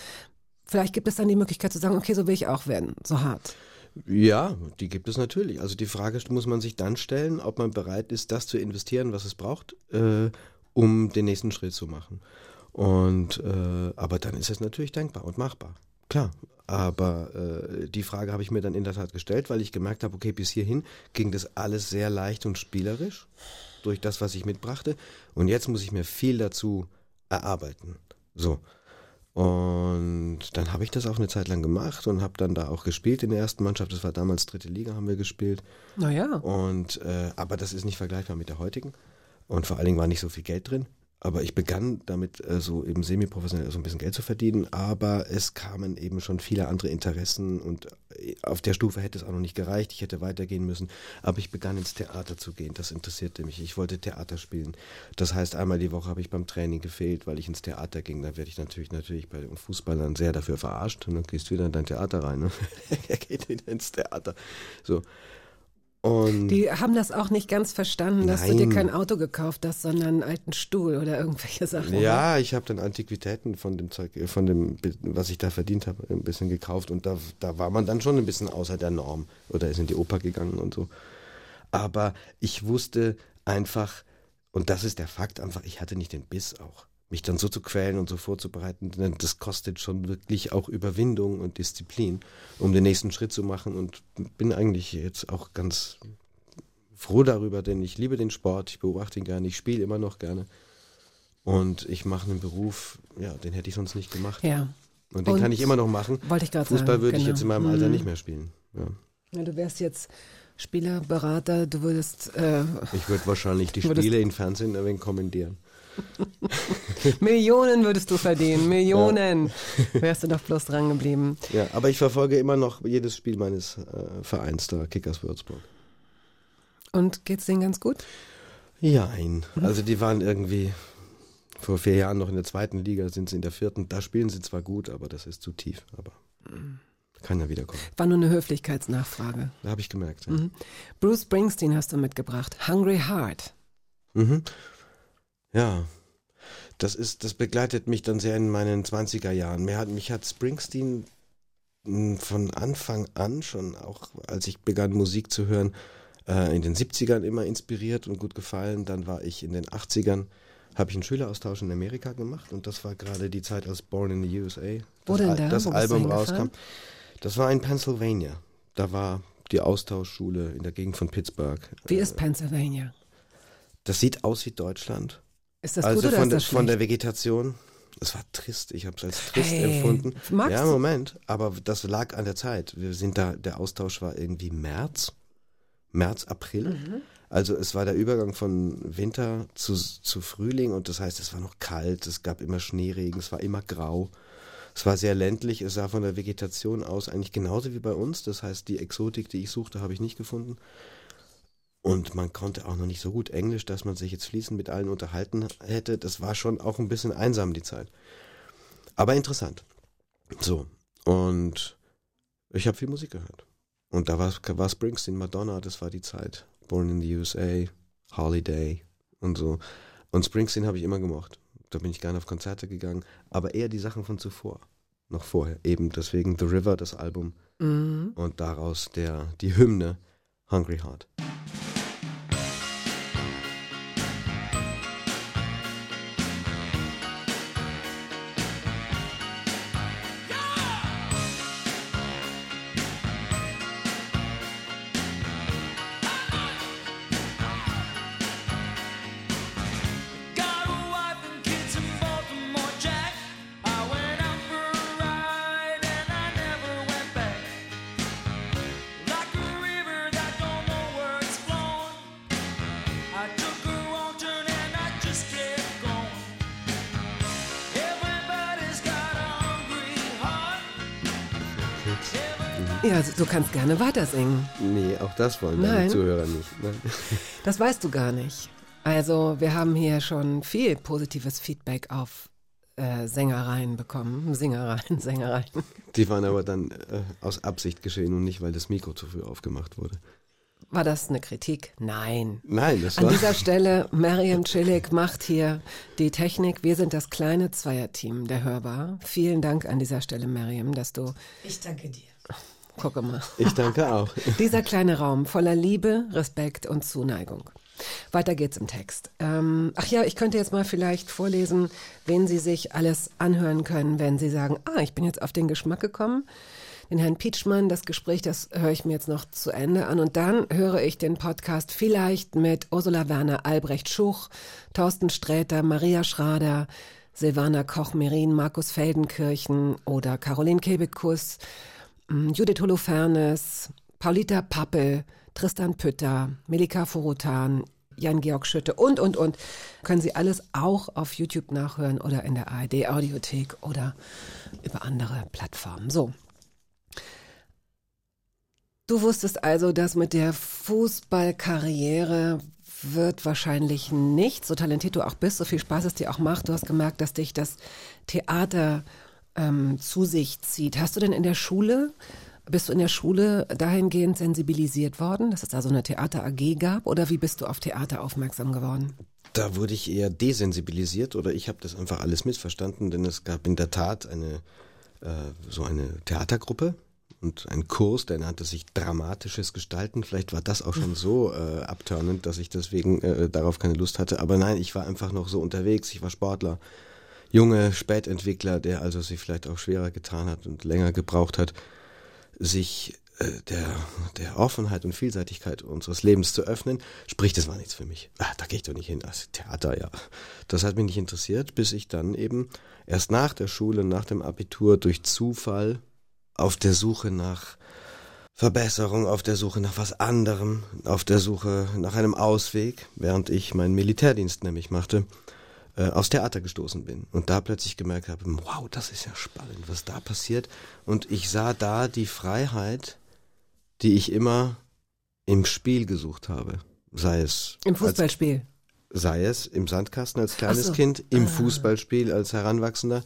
S2: vielleicht gibt es dann die Möglichkeit zu sagen, okay, so will ich auch werden, so hart.
S4: Ja, die gibt es natürlich. Also die Frage muss man sich dann stellen, ob man bereit ist, das zu investieren, was es braucht, äh, um den nächsten Schritt zu machen. Und äh, aber dann ist es natürlich denkbar und machbar. Klar. Aber äh, die Frage habe ich mir dann in der Tat gestellt, weil ich gemerkt habe, okay, bis hierhin ging das alles sehr leicht und spielerisch durch das, was ich mitbrachte. Und jetzt muss ich mir viel dazu erarbeiten. So. Und dann habe ich das auch eine Zeit lang gemacht und habe dann da auch gespielt in der ersten Mannschaft. Das war damals dritte Liga, haben wir gespielt.
S2: Naja.
S4: Und äh, aber das ist nicht vergleichbar mit der heutigen. Und vor allen Dingen war nicht so viel Geld drin. Aber ich begann damit äh, so eben semi-professionell so ein bisschen Geld zu verdienen, aber es kamen eben schon viele andere Interessen und äh, auf der Stufe hätte es auch noch nicht gereicht. Ich hätte weitergehen müssen, aber ich begann ins Theater zu gehen. Das interessierte mich. Ich wollte Theater spielen. Das heißt, einmal die Woche habe ich beim Training gefehlt, weil ich ins Theater ging. Da werde ich natürlich natürlich bei den Fußballern sehr dafür verarscht und dann gehst du wieder in dein Theater rein. Ne? er geht wieder ins Theater. So. Und
S2: Die haben das auch nicht ganz verstanden, dass du dir kein Auto gekauft hast, sondern einen alten Stuhl oder irgendwelche Sachen. oder?
S4: Ja, ich habe dann Antiquitäten von dem Zeug, äh, von dem, was ich da verdient habe, ein bisschen gekauft und da, da war man dann schon ein bisschen außer der Norm oder ist in die Oper gegangen und so. Aber ich wusste einfach, und das ist der Fakt, einfach, ich hatte nicht den Biss auch. Mich dann so zu quälen und so vorzubereiten, denn das kostet schon wirklich auch Überwindung und Disziplin, um den nächsten Schritt zu machen und bin eigentlich jetzt auch ganz froh darüber, denn ich liebe den Sport, ich beobachte ihn gerne, ich spiele immer noch gerne. Und ich mache einen Beruf, ja, den hätte ich sonst nicht gemacht.
S2: Ja.
S4: Und den
S2: Und
S4: kann ich immer noch machen.
S2: Wollte ich gerade
S4: Fußball
S2: sagen.
S4: würde ich
S2: genau.
S4: jetzt in meinem Alter
S2: Mhm.
S4: nicht mehr spielen. Ja.
S2: Ja, du wärst jetzt Spieler, Berater, du würdest äh,
S4: Ich würde wahrscheinlich die Spiele in Fernsehen ein wenig kommentieren.
S2: Millionen würdest du verdienen, Millionen. Wärst du doch bloß dran geblieben.
S4: Ja, aber ich verfolge immer noch jedes Spiel meines äh, Vereins da, Kickers Würzburg.
S2: Und geht's denen ganz gut?
S4: Ja, also die waren irgendwie vor vier Jahren noch in der zweiten Liga, sind sie in der vierten. Da spielen sie zwar gut, aber das ist zu tief. Aber kann ja wiederkommen.
S2: War nur eine Höflichkeitsnachfrage.
S4: Da habe ich gemerkt. Ja.
S2: Mhm. Bruce Springsteen hast du mitgebracht. Hungry Heart.
S4: Mhm. Ja. Das ist, das begleitet mich dann sehr in meinen 20er Jahren. Mir hat, mich hat Springsteen mh, von Anfang an schon, auch als ich begann Musik zu hören, äh, in den 70ern immer inspiriert und gut gefallen. Dann war ich in den 80ern, habe ich einen Schüleraustausch in Amerika gemacht und das war gerade die Zeit, als Born in the USA das,
S2: denn
S4: Al-
S2: da?
S4: das Album rauskam. Das war in Pennsylvania. Da war die Austauschschule in der Gegend von Pittsburgh.
S2: Wie ist Pennsylvania?
S4: Das sieht aus wie Deutschland.
S2: Ist das
S4: also
S2: gut oder
S4: von,
S2: ist
S4: der,
S2: das
S4: von der
S2: schlecht?
S4: Vegetation. Es war trist. Ich habe es als trist
S2: Hey,
S4: empfunden.
S2: magst
S4: ja, Moment. Aber das lag an der Zeit. Wir sind da. Der Austausch war irgendwie März. März, April. Also es war der Übergang von Winter zu, zu Frühling und das heißt, es war noch kalt, es gab immer Schneeregen, es war immer grau. Es war sehr ländlich, es sah von der Vegetation aus eigentlich genauso wie bei uns. Das heißt, die Exotik, die ich suchte, habe ich nicht gefunden. Und man konnte auch noch nicht so gut Englisch, dass man sich jetzt fließend mit allen unterhalten hätte. Das war schon auch ein bisschen einsam, die Zeit. Aber interessant. So, und ich habe viel Musik gehört. Und da war, war Springsteen, Madonna, das war die Zeit. Born in the USA, Holiday und so. Und Springsteen habe ich immer gemocht. Da bin ich gerne auf Konzerte gegangen, aber eher die Sachen von zuvor. Noch vorher. Eben deswegen The River, das Album. Und daraus der, die Hymne Hungry Heart.
S2: Du kannst gerne weiter singen.
S4: Nee, auch das wollen
S2: Nein.
S4: meine Zuhörer nicht. ne? Nein.
S2: Das weißt du gar nicht. Also, wir haben hier schon viel positives Feedback auf äh, Sängereien bekommen. Singereien, Sängereien.
S4: Die waren aber dann äh, aus Absicht geschehen und nicht, weil das Mikro zu früh aufgemacht wurde.
S2: War das eine Kritik? Nein.
S4: Nein, das
S2: An
S4: war.
S2: dieser Stelle, Mariam Chilik macht hier die Technik. Wir sind das kleine Zweierteam der Hörbar. Vielen Dank an dieser Stelle, Mariam, dass du,
S3: Ich danke dir.
S2: Gucke mal,
S4: Ich danke auch.
S2: dieser kleine Raum voller Liebe, Respekt und Zuneigung. Weiter geht's im Text. Ähm, ach ja, ich könnte jetzt mal vielleicht vorlesen, wen Sie sich alles anhören können, wenn Sie sagen, ah, ich bin jetzt auf den Geschmack gekommen. Den Herrn Pietschmann, das Gespräch, das höre ich mir jetzt noch zu Ende an. Und dann höre ich den Podcast vielleicht mit Ursula Werner, Albrecht Schuch, Thorsten Sträter, Maria Schrader, Silvana Koch-Merin, Markus Feldenkirchen oder Caroline Kebekus, Judith Holofernes, Paulita Pappel, Tristan Pütter, Melika Furutan, Jan-Georg Schütte und, und, und. Können Sie alles auch auf YouTube nachhören oder in der ARD-Audiothek oder über andere Plattformen. So. Du wusstest also, dass mit der Fußballkarriere wird wahrscheinlich nicht, so talentiert du auch bist, so viel Spaß es dir auch macht. Du hast gemerkt, dass dich das Theater ähm, zu sich zieht. Hast du denn in der Schule, bist du in der Schule dahingehend sensibilisiert worden, dass es da so eine Theater AG gab? Oder wie bist du auf Theater aufmerksam geworden?
S4: Da wurde ich eher desensibilisiert oder ich habe das einfach alles missverstanden, denn es gab in der Tat eine äh, so eine Theatergruppe und einen Kurs, der nannte sich dramatisches Gestalten. Vielleicht war das auch schon so äh, abturnend, dass ich deswegen äh, darauf keine Lust hatte. Aber nein, ich war einfach noch so unterwegs. Ich war Sportler, junge Spätentwickler, der also sich vielleicht auch schwerer getan hat und länger gebraucht hat, sich äh, der, der Offenheit und Vielseitigkeit unseres Lebens zu öffnen. Sprich, das war nichts für mich. Ah, da gehe ich doch nicht hin. Das Theater, ja. Das hat mich nicht interessiert, bis ich dann eben erst nach der Schule, nach dem Abitur durch Zufall auf der Suche nach Verbesserung, auf der Suche nach was anderem, auf der Suche nach einem Ausweg, während ich meinen Militärdienst nämlich machte, äh, aufs Theater gestoßen bin und da plötzlich gemerkt habe, wow, das ist ja spannend, was da passiert. Und ich sah da die Freiheit, die ich immer im Spiel gesucht habe. Sei es
S2: Im
S4: als
S2: Fußballspiel.
S4: sei es im Sandkasten als kleines
S2: so.
S4: Kind, im
S2: Ah.
S4: Fußballspiel als Heranwachsender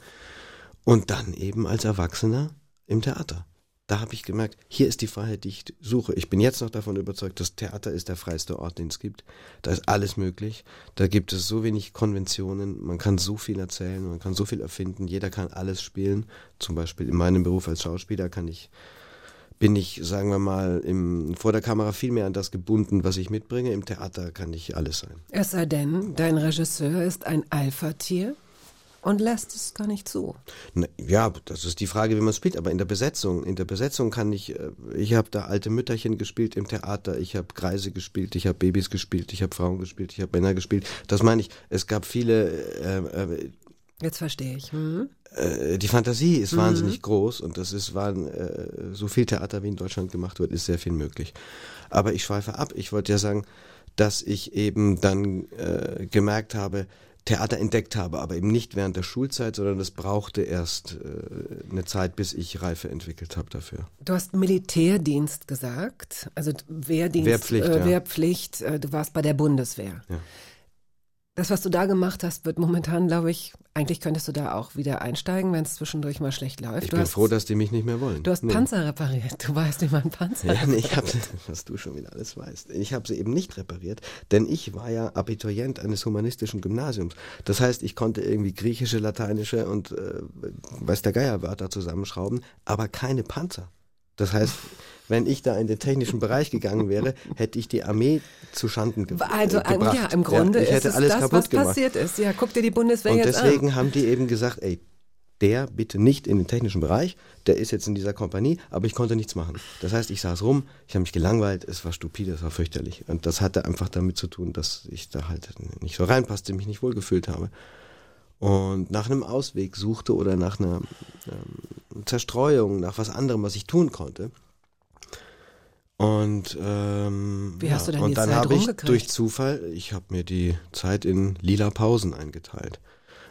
S4: und dann eben als Erwachsener im Theater. Da habe ich gemerkt, hier ist die Freiheit, die ich suche. Ich bin jetzt noch davon überzeugt, das Theater ist der freiste Ort, den es gibt. Da ist alles möglich. Da gibt es so wenig Konventionen. Man kann so viel erzählen, man kann so viel erfinden. Jeder kann alles spielen. Zum Beispiel in meinem Beruf als Schauspieler kann ich bin ich, sagen wir mal, im, vor der Kamera viel mehr an das gebunden, was ich mitbringe. Im Theater kann ich alles sein.
S2: Es sei denn, dein Regisseur ist ein Alpha-Tier und lässt es gar nicht zu.
S4: Na, Ja, das ist die Frage, wie man spielt. Aber in der Besetzung, in der Besetzung kann ich, äh, ich habe da alte Mütterchen gespielt im Theater, ich habe Greise gespielt, ich habe Babys gespielt, ich habe Frauen gespielt, ich habe Männer gespielt. Das meine ich. Es gab viele, äh, äh,
S2: Jetzt verstehe ich. Hm?
S4: äh, die Fantasie ist
S2: Mhm.
S4: wahnsinnig groß und das ist waren, äh, so viel Theater wie in Deutschland gemacht wird, ist sehr viel möglich. Aber ich schweife ab. Ich wollte ja sagen, dass ich eben dann gemerkt habe, Theater entdeckt habe, aber eben nicht während der Schulzeit, sondern das brauchte erst äh, eine Zeit, bis ich Reife entwickelt habe dafür.
S2: Du hast Militärdienst gesagt, also Wehrdienst,
S4: Wehrpflicht,
S2: äh,
S4: ja.
S2: Wehrpflicht. Äh, du warst bei der Bundeswehr.
S4: Ja.
S2: Das, was du da gemacht hast, wird momentan, glaube ich, eigentlich könntest du da auch wieder einsteigen, wenn es zwischendurch mal schlecht läuft.
S4: Ich
S2: du
S4: bin
S2: hast,
S4: froh, dass die mich nicht mehr wollen.
S2: du hast
S4: Nee.
S2: Panzer repariert. Du weißt, wie man Panzer
S4: Ja, nee, ich habe, was du schon wieder alles weißt. Ich habe sie eben nicht repariert, denn ich war ja Abiturient eines humanistischen Gymnasiums. Das heißt, ich konnte irgendwie griechische, lateinische und äh, weiß der Geier Wörter zusammenschrauben, aber keine Panzer. Das heißt, wenn ich da in den technischen Bereich gegangen wäre, hätte ich die Armee zu Schanden ge
S2: Also
S4: äh, gebracht.
S2: ja, im Grunde
S4: ich
S2: ist
S4: hätte
S2: es
S4: alles
S2: das,
S4: kaputt
S2: was
S4: gemacht.
S2: passiert ist. Ja, guck dir die Bundeswehr
S4: Und
S2: jetzt
S4: deswegen
S2: an.
S4: haben die eben gesagt, ey, der bitte nicht in den technischen Bereich, der ist jetzt in dieser Kompanie, aber ich konnte nichts machen. Das heißt, ich saß rum, ich habe mich gelangweilt, es war stupide, es war fürchterlich. Und das hatte einfach damit zu tun, dass ich da halt nicht so reinpasste, mich nicht wohlgefühlt habe. Und nach einem Ausweg suchte oder nach einer ähm, Zerstreuung, nach was anderem, was ich tun konnte. Und, ähm,
S2: Wie hast du denn
S4: und
S2: die
S4: dann habe ich durch Zufall, ich habe mir die Zeit in lila Pausen eingeteilt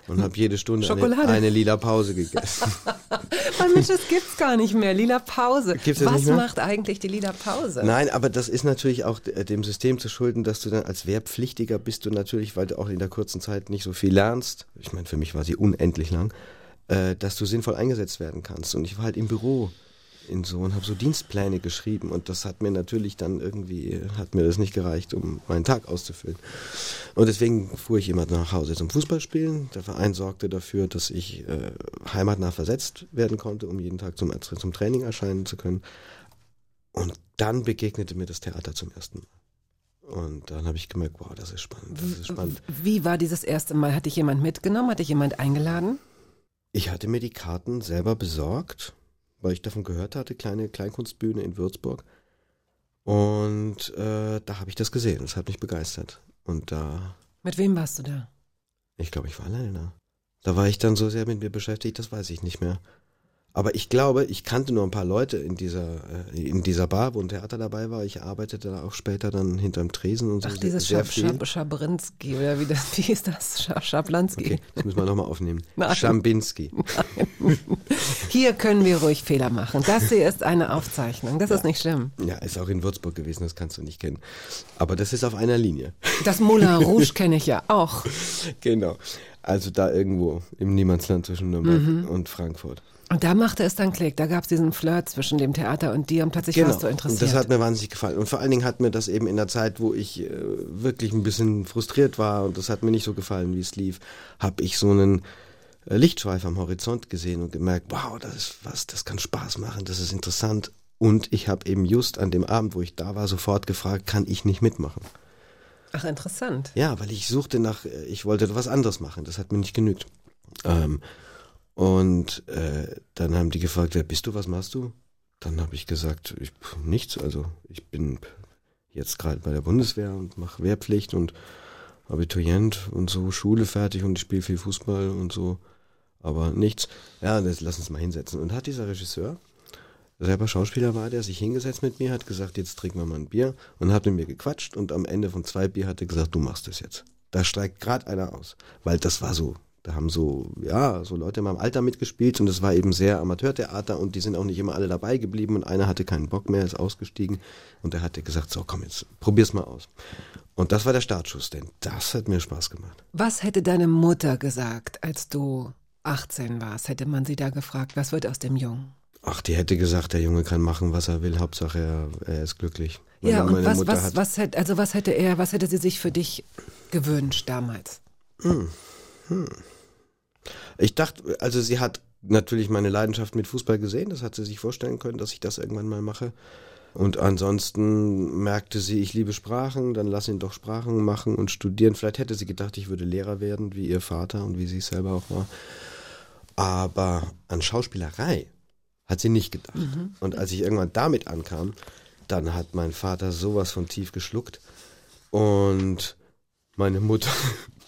S4: und habe jede Stunde eine, eine lila Pause gegessen.
S2: Mann, Mensch, das gibt's gar nicht mehr. Lila Pause.
S4: Gibt's das
S2: was
S4: nicht mehr?
S2: macht eigentlich die Lila Pause?
S4: Nein, aber das ist natürlich auch de- dem System zu schulden, dass du dann als Wehrpflichtiger bist du natürlich, weil du auch in der kurzen Zeit nicht so viel lernst. Ich meine, für mich war sie unendlich lang, äh, dass du sinnvoll eingesetzt werden kannst. Und ich war halt im Büro in so und habe so Dienstpläne geschrieben und das hat mir natürlich dann irgendwie, hat mir das nicht gereicht, um meinen Tag auszufüllen. Und deswegen fuhr ich immer nach Hause zum Fußballspielen. Der Verein sorgte dafür, dass ich äh, heimatnah versetzt werden konnte, um jeden Tag zum, zum Training erscheinen zu können. Und dann begegnete mir das Theater zum ersten Mal. Und dann habe ich gemerkt, wow, das ist spannend, das ist spannend.
S2: Wie war dieses erste Mal? Hat dich jemand mitgenommen? Hat dich jemand eingeladen?
S4: Ich hatte mir die Karten selber besorgt, weil ich davon gehört hatte, kleine Kleinkunstbühne in Würzburg. Und äh, da habe ich das gesehen. Das hat mich begeistert. Und da,
S2: Mit wem warst du da?
S4: ich glaube, ich war alleine da. Da war ich dann so sehr mit mir beschäftigt, das weiß ich nicht mehr. Aber ich glaube, ich kannte nur ein paar Leute in dieser, äh, in dieser Bar, wo ein Theater dabei war. Ich arbeitete da auch später dann hinterm Tresen und so
S2: Ach, dieses
S4: sehr
S2: Schab. Schab Schabrinski oder wie, das, wie hieß das? Schab Schablanski.
S4: Okay, das müssen wir nochmal aufnehmen.
S2: Nein.
S4: Schambinski.
S2: Hier können wir ruhig Fehler machen. Das hier ist eine Aufzeichnung. Das ist nicht schlimm.
S4: Ja, ist auch in Würzburg gewesen, das kannst du nicht kennen. Aber das ist auf einer Linie.
S2: Das Moulin Rouge kenne ich ja auch.
S4: genau. Also da irgendwo im Niemandsland zwischen Nürnberg
S2: Mhm.
S4: und Frankfurt.
S2: Und da machte es dann Klick. Da gab es diesen Flirt zwischen dem Theater und dir und plötzlich warst du interessiert.
S4: Genau. Und das hat mir wahnsinnig gefallen. Und vor allen Dingen hat mir das eben in der Zeit, wo ich äh, wirklich ein bisschen frustriert war und das hat mir nicht so gefallen, wie es lief, habe ich so einen äh, Lichtschweif am Horizont gesehen und gemerkt, wow, das ist was, das kann Spaß machen, das ist interessant. Und ich habe eben just an dem Abend, wo ich da war, sofort gefragt, kann ich nicht mitmachen?
S2: Ach, interessant.
S4: Ja, weil ich suchte nach, äh, ich wollte was anderes machen, das hat mir nicht genügt. Ähm, und äh, dann haben die gefragt, wer bist du, was machst du? Dann habe ich gesagt, ich, nichts, also ich bin jetzt gerade bei der Bundeswehr und mache Wehrpflicht und Abiturient und so, Schule fertig und ich spiele viel Fußball und so, aber nichts. Ja, das, lass uns mal hinsetzen. Und hat dieser Regisseur, selber Schauspieler war, der sich hingesetzt mit mir, hat gesagt, jetzt trinken wir mal ein Bier und hat mit mir gequatscht und am Ende von zwei Bier hat er gesagt, du machst es jetzt. Da steigt gerade einer aus, weil das war so. Da haben so, ja, so Leute in meinem Alter mitgespielt und es war eben sehr Amateurtheater und die sind auch nicht immer alle dabei geblieben und einer hatte keinen Bock mehr, ist ausgestiegen und der hatte gesagt, so komm jetzt, probier's mal aus. Und das war der Startschuss, denn das hat mir Spaß gemacht.
S2: Was hätte deine Mutter gesagt, als du 18 warst? Hätte man sie da gefragt, was wird aus dem Jungen?
S4: Ach, die hätte gesagt, der Junge kann machen, was er will, Hauptsache er, er ist glücklich.
S2: Ja,
S4: Meine
S2: und was, was,
S4: hat-
S2: was, hätte, also was hätte er, was hätte sie sich für dich gewünscht damals?
S4: Ich dachte, also sie hat natürlich meine Leidenschaft mit Fußball gesehen, das hat sie sich vorstellen können, dass ich das irgendwann mal mache. Und ansonsten merkte sie, ich liebe Sprachen, dann lass ihn doch Sprachen machen und studieren. Vielleicht hätte sie gedacht, ich würde Lehrer werden, wie ihr Vater und wie sie selber auch war. Aber an Schauspielerei hat sie nicht gedacht. Und als ich irgendwann damit ankam, dann hat mein Vater sowas von tief geschluckt und meine Mutter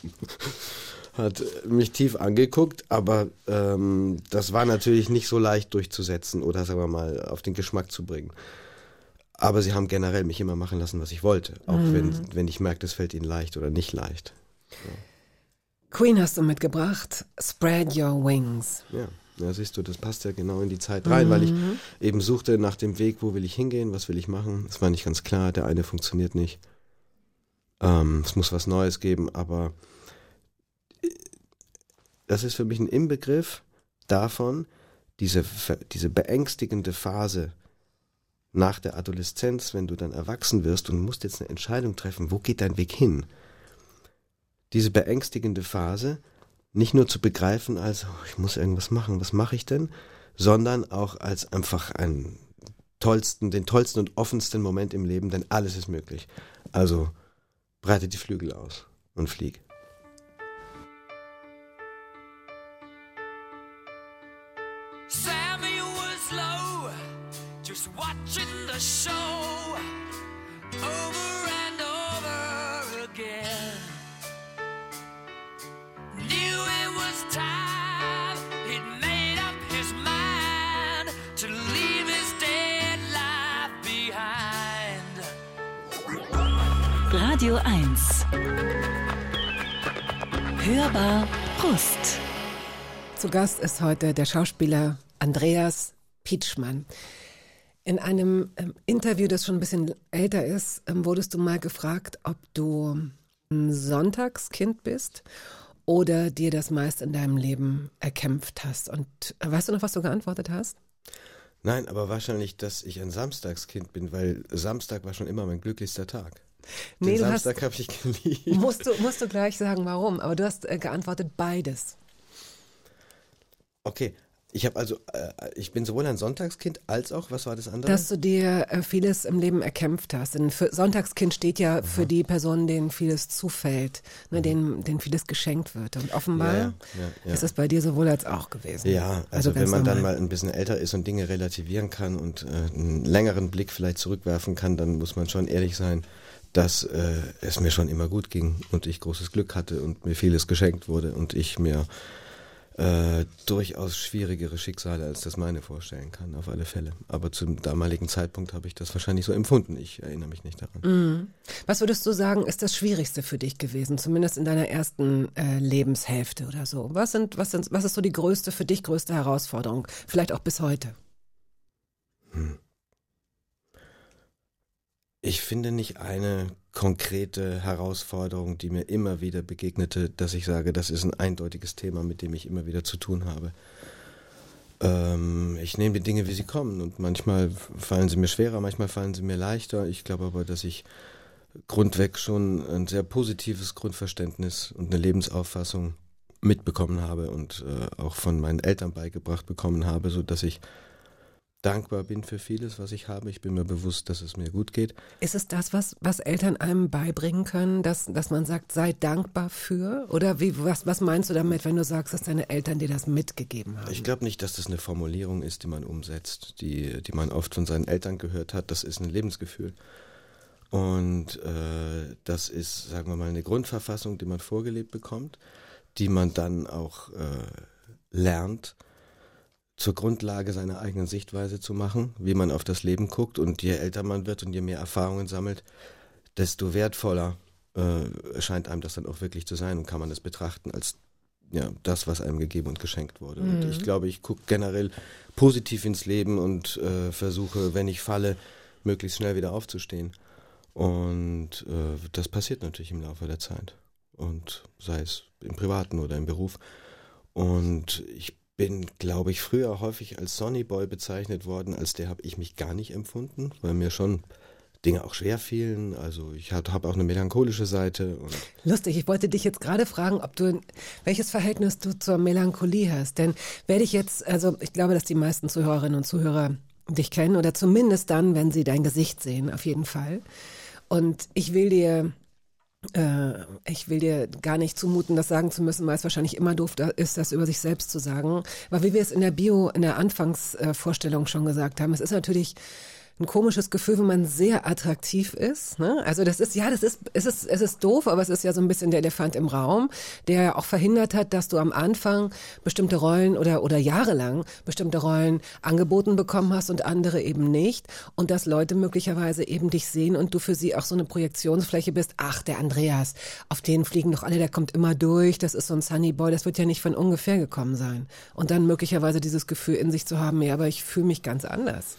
S4: hat mich tief angeguckt, aber ähm, das war natürlich nicht so leicht durchzusetzen oder sagen wir mal auf den Geschmack zu bringen. Aber sie haben generell mich immer machen lassen, was ich wollte, auch wenn, wenn ich merke, es fällt ihnen leicht oder nicht leicht.
S2: Queen hast du mitgebracht. Spread Your Wings.
S4: Ja, ja, siehst du, das passt ja genau in die Zeit rein, weil ich eben suchte nach dem Weg, wo will ich hingehen, was will ich machen. Es war nicht ganz klar, der eine funktioniert nicht. Ähm, es muss was Neues geben, aber das ist für mich ein Inbegriff davon, diese, diese beängstigende Phase nach der Adoleszenz, wenn du dann erwachsen wirst und musst jetzt eine Entscheidung treffen, wo geht dein Weg hin? Diese beängstigende Phase, nicht nur zu begreifen als, oh, ich muss irgendwas machen, was mache ich denn, sondern auch als einfach einen tollsten, den tollsten und offensten Moment im Leben, denn alles ist möglich. Also breite die Flügel aus und flieg.
S1: Radio 1. Hörbar Brust.
S2: Zu Gast ist heute der Schauspieler Andreas Pietschmann. In einem ähm, Interview, das schon ein bisschen älter ist, ähm, wurdest du mal gefragt, ob du ein Sonntagskind bist oder dir das meist in deinem Leben erkämpft hast. Und äh, weißt du noch, was du geantwortet hast?
S4: Nein, aber wahrscheinlich, dass ich ein Samstagskind bin, weil Samstag war schon immer mein glücklichster Tag.
S2: Nee,
S4: Den
S2: du hast-
S4: Samstag habe ich geliebt.
S2: Musst du, musst du gleich sagen, warum. Aber du hast äh, geantwortet beides.
S4: Okay, ich habe also, äh, ich bin sowohl ein Sonntagskind als auch, was war das andere?
S2: Dass du dir äh, vieles im Leben erkämpft hast. Denn für Sonntagskind steht ja für die Personen, denen vieles zufällt, ne, denen, denen vieles geschenkt wird. Und offenbar
S4: Ja, ja, ja,
S2: ist es bei dir sowohl als auch gewesen.
S4: Ja, also, wenn
S2: ganz
S4: man dann
S2: normal.
S4: mal ein bisschen älter ist und Dinge relativieren kann und äh, einen längeren Blick vielleicht zurückwerfen kann, dann muss man schon ehrlich sein, dass äh, es mir schon immer gut ging und ich großes Glück hatte und mir vieles geschenkt wurde und ich mir äh, durchaus schwierigere Schicksale als das meine vorstellen kann, auf alle Fälle. Aber zum damaligen Zeitpunkt habe ich das wahrscheinlich so empfunden. Ich erinnere mich nicht daran.
S2: Mhm. Was würdest du sagen, ist das Schwierigste für dich gewesen, zumindest in deiner ersten äh, Lebenshälfte oder so? Was, sind, was, sind, was ist so die größte, für dich größte Herausforderung? Vielleicht auch bis heute.
S4: Ich finde nicht eine konkrete Herausforderung, die mir immer wieder begegnete, dass ich sage, das ist ein eindeutiges Thema, mit dem ich immer wieder zu tun habe. Ähm, ich nehme die Dinge, wie sie kommen und manchmal fallen sie mir schwerer, manchmal fallen sie mir leichter. Ich glaube aber, dass ich grundweg schon ein sehr positives Grundverständnis und eine Lebensauffassung mitbekommen habe und äh, auch von meinen Eltern beigebracht bekommen habe, so dass ich dankbar bin für vieles, was ich habe. Ich bin mir bewusst, dass es mir gut geht.
S2: Ist es das, was, was Eltern einem beibringen können, dass, dass man sagt, sei dankbar für? Oder wie, was, was meinst du damit, wenn du sagst, dass deine Eltern dir das mitgegeben haben?
S4: Ich glaube nicht, dass das eine Formulierung ist, die man umsetzt, die, die man oft von seinen Eltern gehört hat. Das ist ein Lebensgefühl. Und äh, das ist, sagen wir mal, eine Grundverfassung, die man vorgelebt bekommt, die man dann auch äh, lernt, zur Grundlage seiner eigenen Sichtweise zu machen, wie man auf das Leben guckt. Und je älter man wird und je mehr Erfahrungen sammelt, desto wertvoller äh, scheint einem das dann auch wirklich zu sein und kann man es betrachten als ja, das, was einem gegeben und geschenkt wurde. Und ich glaube, ich gucke generell positiv ins Leben und äh, versuche, wenn ich falle, möglichst schnell wieder aufzustehen. Und äh, das passiert natürlich im Laufe der Zeit. Und sei es im Privaten oder im Beruf. Und ich bin, glaube ich, früher häufig als Sonnyboy bezeichnet worden. Als der habe ich mich gar nicht empfunden, weil mir schon Dinge auch schwer fielen. Also ich habe hab auch eine melancholische Seite.
S2: Lustig, ich wollte dich jetzt gerade fragen, ob du, welches Verhältnis du zur Melancholie hast. Denn werde ich jetzt, also ich glaube, dass die meisten Zuhörerinnen und Zuhörer dich kennen oder zumindest dann, wenn sie dein Gesicht sehen, auf jeden Fall. Und ich will dir, äh, ich will dir gar nicht zumuten, das sagen zu müssen, weil es wahrscheinlich immer doof ist, das über sich selbst zu sagen. Aber wie wir es in der Bio, in der Anfangsvorstellung schon gesagt haben, es ist natürlich ein komisches Gefühl, wenn man sehr attraktiv ist. Ne? Also das ist, ja, das ist, es ist, es ist doof, aber es ist ja so ein bisschen der Elefant im Raum, der ja auch verhindert hat, dass du am Anfang bestimmte Rollen oder, oder jahrelang bestimmte Rollen angeboten bekommen hast und andere eben nicht. Und dass Leute möglicherweise eben dich sehen und du für sie auch so eine Projektionsfläche bist. Ach, der Andreas, auf den fliegen doch alle, der kommt immer durch, das ist so ein Sunny Boy, das wird ja nicht von ungefähr gekommen sein. Und dann möglicherweise dieses Gefühl in sich zu haben, ja, aber ich fühle mich ganz anders.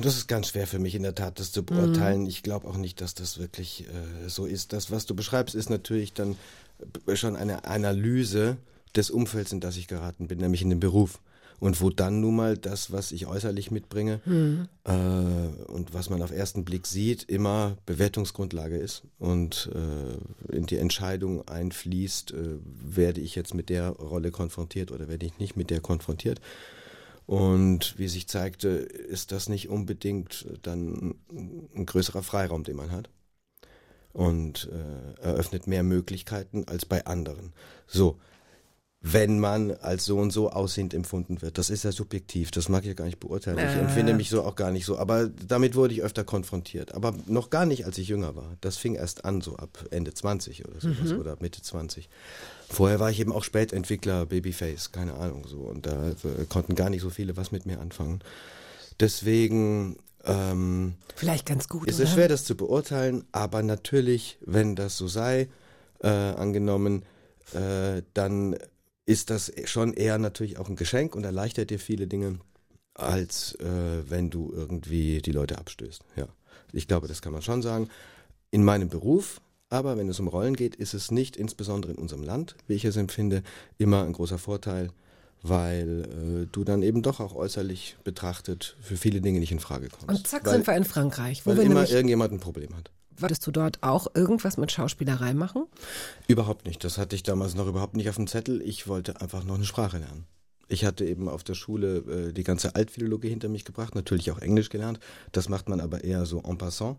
S4: Das ist ganz schwer für mich in der Tat, das zu beurteilen. Ich glaube auch nicht, dass das wirklich äh, so ist. Das, was du beschreibst, ist natürlich dann schon eine Analyse des Umfelds, in das ich geraten bin, nämlich in den Beruf. Und wo dann nun mal das, was ich äußerlich mitbringe äh, und was man auf ersten Blick sieht, immer Bewertungsgrundlage ist und äh, in die Entscheidung einfließt, äh, werde ich jetzt mit der Rolle konfrontiert oder werde ich nicht mit der konfrontiert. Und wie sich zeigte, ist das nicht unbedingt dann ein größerer Freiraum, den man hat. Und äh, eröffnet mehr Möglichkeiten als bei anderen. So, wenn man als so und so aussehend empfunden wird. Das ist ja subjektiv, das mag ich ja gar nicht beurteilen. Ich
S2: Äh.
S4: empfinde mich so auch gar nicht so. Aber damit wurde ich öfter konfrontiert. Aber noch gar nicht, als ich jünger war. Das fing erst an, so ab Ende 20 oder sowas oder ab Mitte 20. Vorher war ich eben auch Spätentwickler, Babyface, keine Ahnung so. Und da äh, konnten gar nicht so viele was mit mir anfangen. Deswegen ähm,
S2: Vielleicht ganz gut.
S4: ist es schwer, das zu beurteilen, aber natürlich, wenn das so sei, äh, angenommen, äh, dann ist das schon eher natürlich auch ein Geschenk und erleichtert dir viele Dinge, als äh, wenn du irgendwie die Leute abstößt. Ja, ich glaube, das kann man schon sagen. In meinem Beruf, aber wenn es um Rollen geht, ist es nicht, insbesondere in unserem Land, wie ich es empfinde, immer ein großer Vorteil, weil äh, du dann eben doch auch äußerlich betrachtet für viele Dinge nicht in Frage kommst.
S2: Und zack
S4: weil,
S2: sind wir in Frankreich, wo
S4: weil
S2: wir
S4: immer irgendjemand ein Problem hat.
S2: wolltest du dort auch irgendwas mit Schauspielerei machen?
S4: Überhaupt nicht. Das hatte ich damals noch überhaupt nicht auf dem Zettel. Ich wollte einfach noch eine Sprache lernen. Ich hatte eben auf der Schule äh, die ganze Altphilologie hinter mich gebracht, natürlich auch Englisch gelernt. Das macht man aber eher so en passant,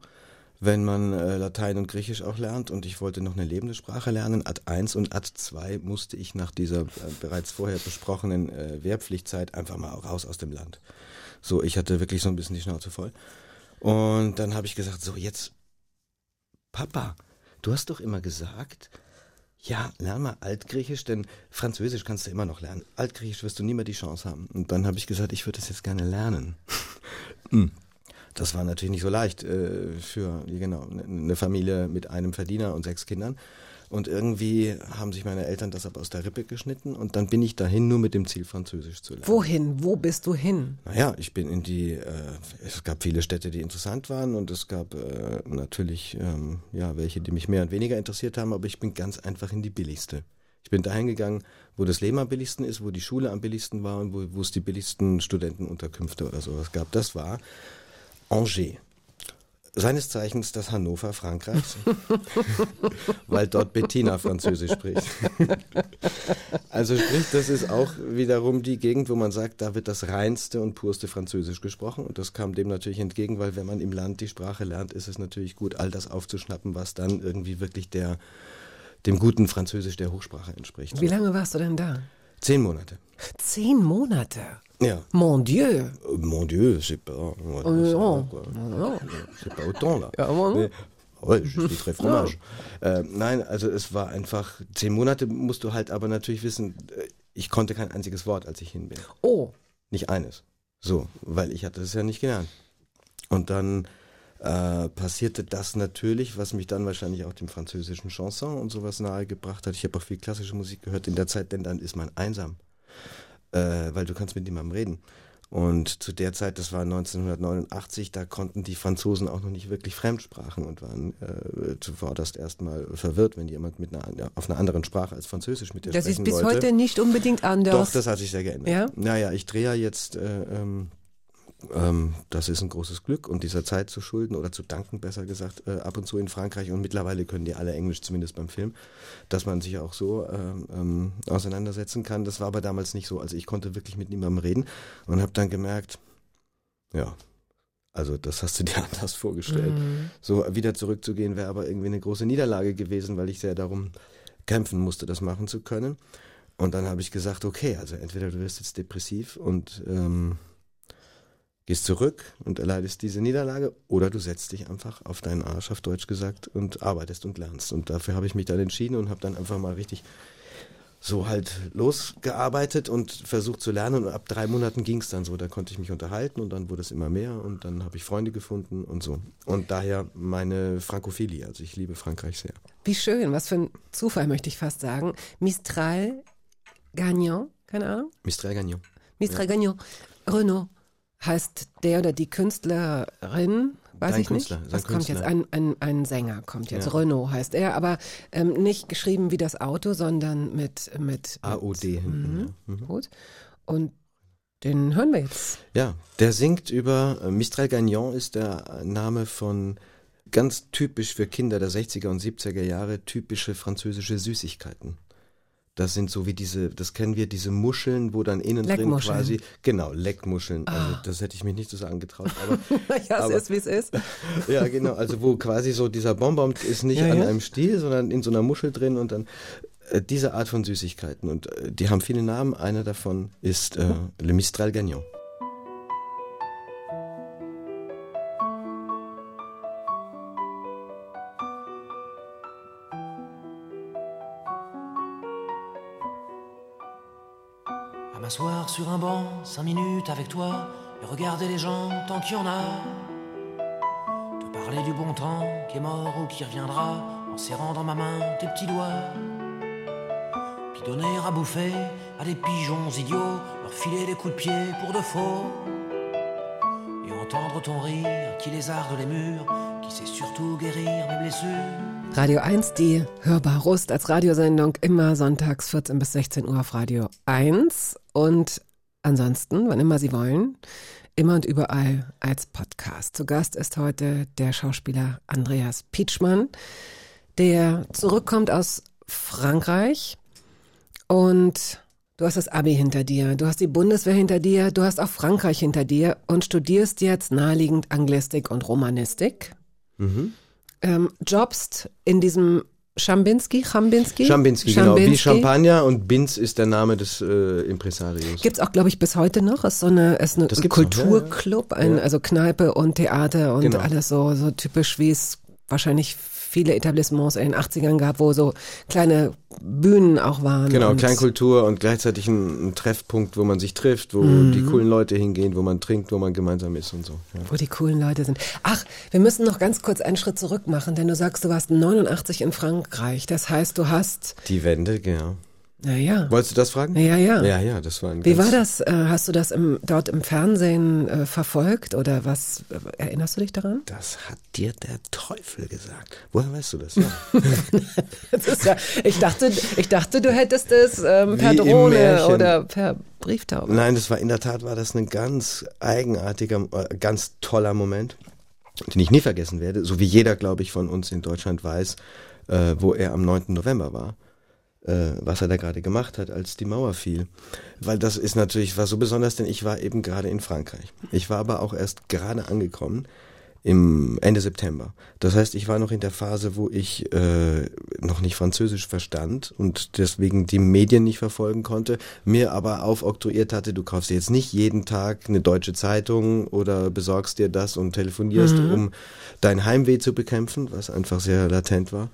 S4: wenn man äh, Latein und Griechisch auch lernt. Und ich wollte noch eine lebende Sprache lernen. Ad 1 und Ad 2 musste ich nach dieser äh, bereits vorher besprochenen äh, Wehrpflichtzeit einfach mal raus aus dem Land. So, ich hatte wirklich so ein bisschen die Schnauze voll. Und dann habe ich gesagt, so jetzt Papa, du hast doch immer gesagt, ja, lern mal Altgriechisch, denn Französisch kannst du immer noch lernen. Altgriechisch wirst du nie mehr die Chance haben. Und dann habe ich gesagt, ich würde das jetzt gerne lernen. Das war natürlich nicht so leicht äh, für genau ne- eine Familie mit einem Verdiener und sechs Kindern. Und irgendwie haben sich meine Eltern das aber aus der Rippe geschnitten und dann bin ich dahin nur mit dem Ziel, Französisch zu lernen.
S2: Wohin? Wo bist du hin?
S4: Naja, ich bin in die, äh, es gab viele Städte, die interessant waren und es gab äh, natürlich, ähm, ja, welche, die mich mehr und weniger interessiert haben, aber ich bin ganz einfach in die billigste. Ich bin dahin gegangen, wo das Leben am billigsten ist, wo die Schule am billigsten war und wo, wo es die billigsten Studentenunterkünfte oder sowas gab. Das war Angers. Seines Zeichens das Hannover Frankreichs, weil dort Bettina Französisch spricht. Also sprich, das ist auch wiederum die Gegend, wo man sagt, da wird das reinste und purste Französisch gesprochen. Und das kam dem natürlich entgegen, weil wenn man im Land die Sprache lernt, ist es natürlich gut, all das aufzuschnappen, was dann irgendwie wirklich der, dem guten Französisch der Hochsprache entspricht.
S2: Wie lange warst du denn da?
S4: Zehn Monate.
S2: Zehn Monate.
S4: Ja.
S2: Mon Dieu.
S4: Euh, Mon Dieu, c'est pas. Ouais,
S2: Oh, non.
S4: quoi. C'est pas autant là.
S2: Ja, aber-
S4: Ouais, je suis très fromage. Äh, nein, also es war einfach, zehn Monate musst du halt aber natürlich wissen, äh, ich konnte kein einziges Wort, als ich hin bin.
S2: Oh,
S4: Nicht eines. So, weil ich hatte das ja nicht gelernt. Und dann äh, passierte das natürlich, was mich dann wahrscheinlich auch dem französischen Chanson und sowas nahegebracht hat. Ich habe auch viel klassische Musik gehört in der Zeit, denn dann ist man einsam. Äh, weil du kannst mit niemandem reden. Und zu der Zeit, das war 1989, da konnten die Franzosen auch noch nicht wirklich Fremdsprachen und waren äh, zuvorderst erstmal verwirrt, wenn jemand mit einer, auf einer anderen Sprache als Französisch mit dir
S2: das ist
S4: sprechen
S2: bis
S4: wollte.
S2: heute nicht unbedingt anders.
S4: Doch, das hat sich sehr geändert.
S2: Ja?
S4: Naja, ich drehe ja jetzt, äh, ähm, ähm, das ist ein großes Glück und dieser Zeit zu schulden oder zu danken, besser gesagt, äh, ab und zu in Frankreich und mittlerweile können die alle Englisch, zumindest beim Film, dass man sich auch so ähm, ähm, auseinandersetzen kann. Das war aber damals nicht so. Also ich konnte wirklich mit niemandem reden und habe dann gemerkt, ja, also das hast du dir anders vorgestellt.
S2: Mhm.
S4: So wieder zurückzugehen wäre aber irgendwie eine große Niederlage gewesen, weil ich sehr darum kämpfen musste, das machen zu können. Und dann habe ich gesagt, okay, also entweder du wirst jetzt depressiv und ähm, gehst zurück und erleidest diese Niederlage oder du setzt dich einfach auf deinen Arsch, auf Deutsch gesagt, und arbeitest und lernst. Und dafür habe ich mich dann entschieden und habe dann einfach mal richtig so halt losgearbeitet und versucht zu lernen und ab drei Monaten ging es dann so. Da konnte ich mich unterhalten und dann wurde es immer mehr und dann habe ich Freunde gefunden und so. Und daher meine Frankophilie, also ich liebe Frankreich sehr.
S2: Wie schön, was für ein Zufall möchte ich fast sagen. Mistral Gagnon, keine Ahnung.
S4: Mistral Gagnon.
S2: Mistral Gagnon. Renaud heißt der oder die Künstlerin, weiß
S4: Sein
S2: ich
S4: Künstler,
S2: nicht. Was kommt jetzt? Ein, ein, ein Sänger kommt jetzt.
S4: Ja.
S2: Renaud heißt er, aber ähm, nicht geschrieben wie das Auto, sondern mit, mit
S4: AOD hinten. Ja. Mhm.
S2: Gut. Und den hören wir jetzt.
S4: Ja, der singt über äh, Mistral Gagnon ist der Name von ganz typisch für Kinder der 60er und 70er Jahre typische französische Süßigkeiten. Das sind so wie diese, das kennen wir, diese Muscheln, wo dann innen drin quasi, genau, Leckmuscheln. Also das hätte ich mich nicht so sagen getraut, aber
S2: ja, es ist, wie es ist.
S4: ja, genau, also wo quasi so dieser Bonbon ist nicht
S2: Ja,
S4: an
S2: ja.
S4: einem Stiel, sondern in so einer Muschel drin und dann äh, diese Art von Süßigkeiten. Und äh, die haben viele Namen. Einer davon ist äh, Le Mistral Gagnon.
S5: Sur un banc, cinq minutes avec toi, et regarder les gens tant qu'il y en a. Te parler du bon temps qui est mort ou qui reviendra, en serrant dans ma main tes petits doigts. Puis donner à bouffer à des pigeons idiots, leur filer des coups de pied pour de faux. Et entendre ton rire qui lézarde les murs, qui sait surtout guérir mes blessures.
S2: Radio 1, die Hörbar Rust als Radiosendung immer sonntags 14 bis 16 Uhr auf Radio 1 und ansonsten, wann immer Sie wollen, immer und überall als Podcast. Zu Gast ist heute der Schauspieler Andreas Pietschmann, der zurückkommt aus Frankreich und du hast das Abi hinter dir, du hast die Bundeswehr hinter dir, du hast auch Frankreich hinter dir und studierst jetzt naheliegend Anglistik und Romanistik
S4: Mhm.
S2: ähm, jobst in diesem Schambinski, Chambinski?
S4: Schambinski, genau. Wie Champagner und Binz ist der Name des äh, Impresarios.
S2: Gibt's auch, glaube ich, bis heute noch. Ist so eine, ist eine
S4: noch, ja, ja.
S2: Kulturclub, ein, also Kneipe und Theater und
S4: Genau.
S2: alles so, so typisch, wie es wahrscheinlich viele Etablissements in den 80ern gab, wo so kleine Bühnen auch waren.
S4: Genau,
S2: und
S4: Kleinkultur und gleichzeitig ein, ein Treffpunkt, wo man sich trifft, wo
S2: Mhm.
S4: die coolen Leute hingehen, wo man trinkt, wo man gemeinsam ist und so. Ja.
S2: Wo die coolen Leute sind. Ach, wir müssen noch ganz kurz einen Schritt zurück machen, denn du sagst, du warst 89 in Frankreich. Das heißt, du hast,
S4: Die Wende, genau.
S2: Naja.
S4: Wolltest du das fragen?
S2: Ja, ja.
S4: Ja, ja, das war ein
S2: Wie war das? Äh, Hast du das im, dort im Fernsehen äh, verfolgt oder was? äh, Erinnerst du dich daran?
S4: Das hat dir der Teufel gesagt. Woher weißt du das? Ja.
S2: Das ja, ich, dachte, ich dachte, du hättest es ähm, per
S4: Wie
S2: Drohne oder per Brieftaube.
S4: Nein, das war in der Tat war das ein ganz eigenartiger, äh, ganz toller Moment, den ich nie vergessen werde. So wie jeder, glaube ich, von uns in Deutschland weiß, äh, wo er am 9. November war. Äh, was er da gerade gemacht hat, als die Mauer fiel. Weil das ist natürlich, war so besonders, denn ich war eben gerade in Frankreich. Ich war aber auch erst gerade angekommen im Ende September. Das heißt, ich war noch in der Phase, wo ich äh, noch nicht Französisch verstand und deswegen die Medien nicht verfolgen konnte, mir aber aufoktroyiert hatte, du kaufst dir jetzt nicht jeden Tag eine deutsche Zeitung oder besorgst dir das und telefonierst, um dein Heimweh zu bekämpfen, was einfach sehr latent war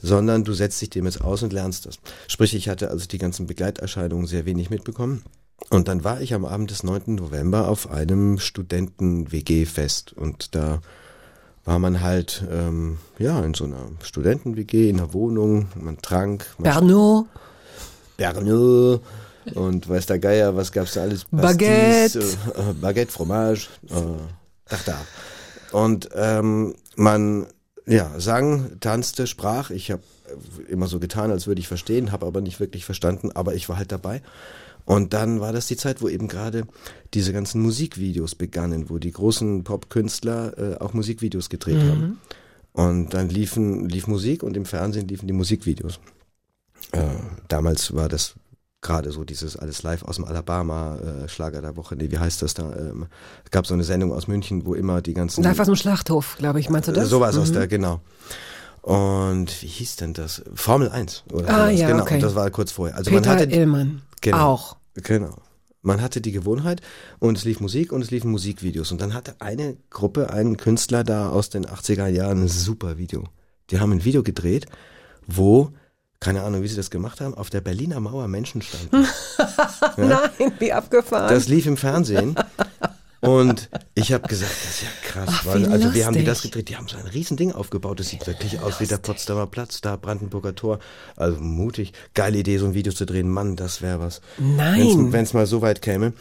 S4: sondern du setzt dich dem jetzt aus und lernst das. Sprich, ich hatte also die ganzen Begleiterscheinungen sehr wenig mitbekommen. Und dann war ich am Abend des 9. November auf einem Studenten-WG-Fest und da war man halt ähm, ja in so einer Studenten-WG in einer Wohnung, man trank, man
S2: Bernot,
S4: Berneux und weiß der Geier, was gab's da alles?
S2: Baguette.
S4: Pastis, Äh, äh, Baguette, Fromage, äh, Tartare. Und ähm, man ja, sang, tanzte, sprach. Ich habe immer so getan, als würde ich verstehen, habe aber nicht wirklich verstanden, aber ich war halt dabei. Und dann war das die Zeit, wo eben gerade diese ganzen Musikvideos begannen, wo die großen Popkünstler äh, auch Musikvideos gedreht haben. Und dann liefen, lief Musik und im Fernsehen liefen die Musikvideos. Äh, damals war das gerade so dieses alles live aus dem Alabama äh, Schlager der Woche. Nee, wie heißt das da? Ähm, es gab so eine Sendung aus München, wo immer die ganzen
S2: live aus dem Schlachthof, glaube ich. Meinst du das?
S4: Sowas aus
S2: Mhm.
S4: der, genau. Und wie hieß denn das? Formel 1 oder
S2: Ah,
S4: sowas.
S2: ja,
S4: genau.
S2: okay.
S4: Und das war kurz vorher. Also man
S2: Peter
S4: hatte
S2: Illmann.
S4: Genau.
S2: Auch.
S4: Genau. man hatte die Gewohnheit und es lief Musik und es liefen Musikvideos. Und dann hatte eine Gruppe, ein Künstler da aus den 80er Jahren ein super Video. Die haben ein Video gedreht, wo, keine Ahnung, wie sie das gemacht haben, auf der Berliner Mauer Menschen standen.
S2: Nein, wie abgefahren.
S4: Das lief im Fernsehen. Und ich habe gesagt, das ist ja krass.
S2: Ach,
S4: weil, also wie haben die das
S2: lustig.
S4: gedreht? Die haben so ein Riesending aufgebaut. Das sieht wirklich aus wie der Potsdamer Platz, da Brandenburger Tor. Also mutig. Geile Idee, so ein Video zu drehen. Mann, das wäre was.
S2: Nein.
S4: Wenn es mal so weit käme.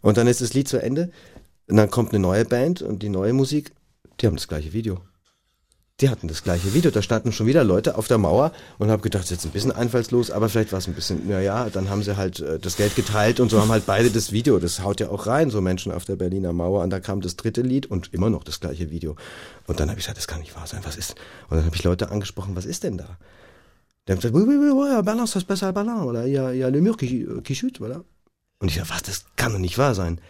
S4: Und dann ist das Lied zu Ende. Und dann kommt eine neue Band und die neue Musik, die haben das gleiche Video. Die hatten das gleiche Video. Da standen schon wieder Leute auf der Mauer und habe gedacht, das ist jetzt ein bisschen einfallslos, aber vielleicht war es ein bisschen, naja, dann haben sie halt äh, das Geld geteilt und so haben halt beide das Video. Das haut ja auch rein, so Menschen auf der Berliner Mauer. Und da kam das dritte Lied und immer noch das gleiche Video. Und dann habe ich gesagt, das kann nicht wahr sein, was ist? Und dann habe ich Leute angesprochen, was ist denn da? Die haben gesagt, oui, oui, oui, oui, Balance, passe à Balance, voilà, il y a, il y a le mur qui, qui chute, voilà. Und ich dachte, was, das kann doch nicht wahr sein.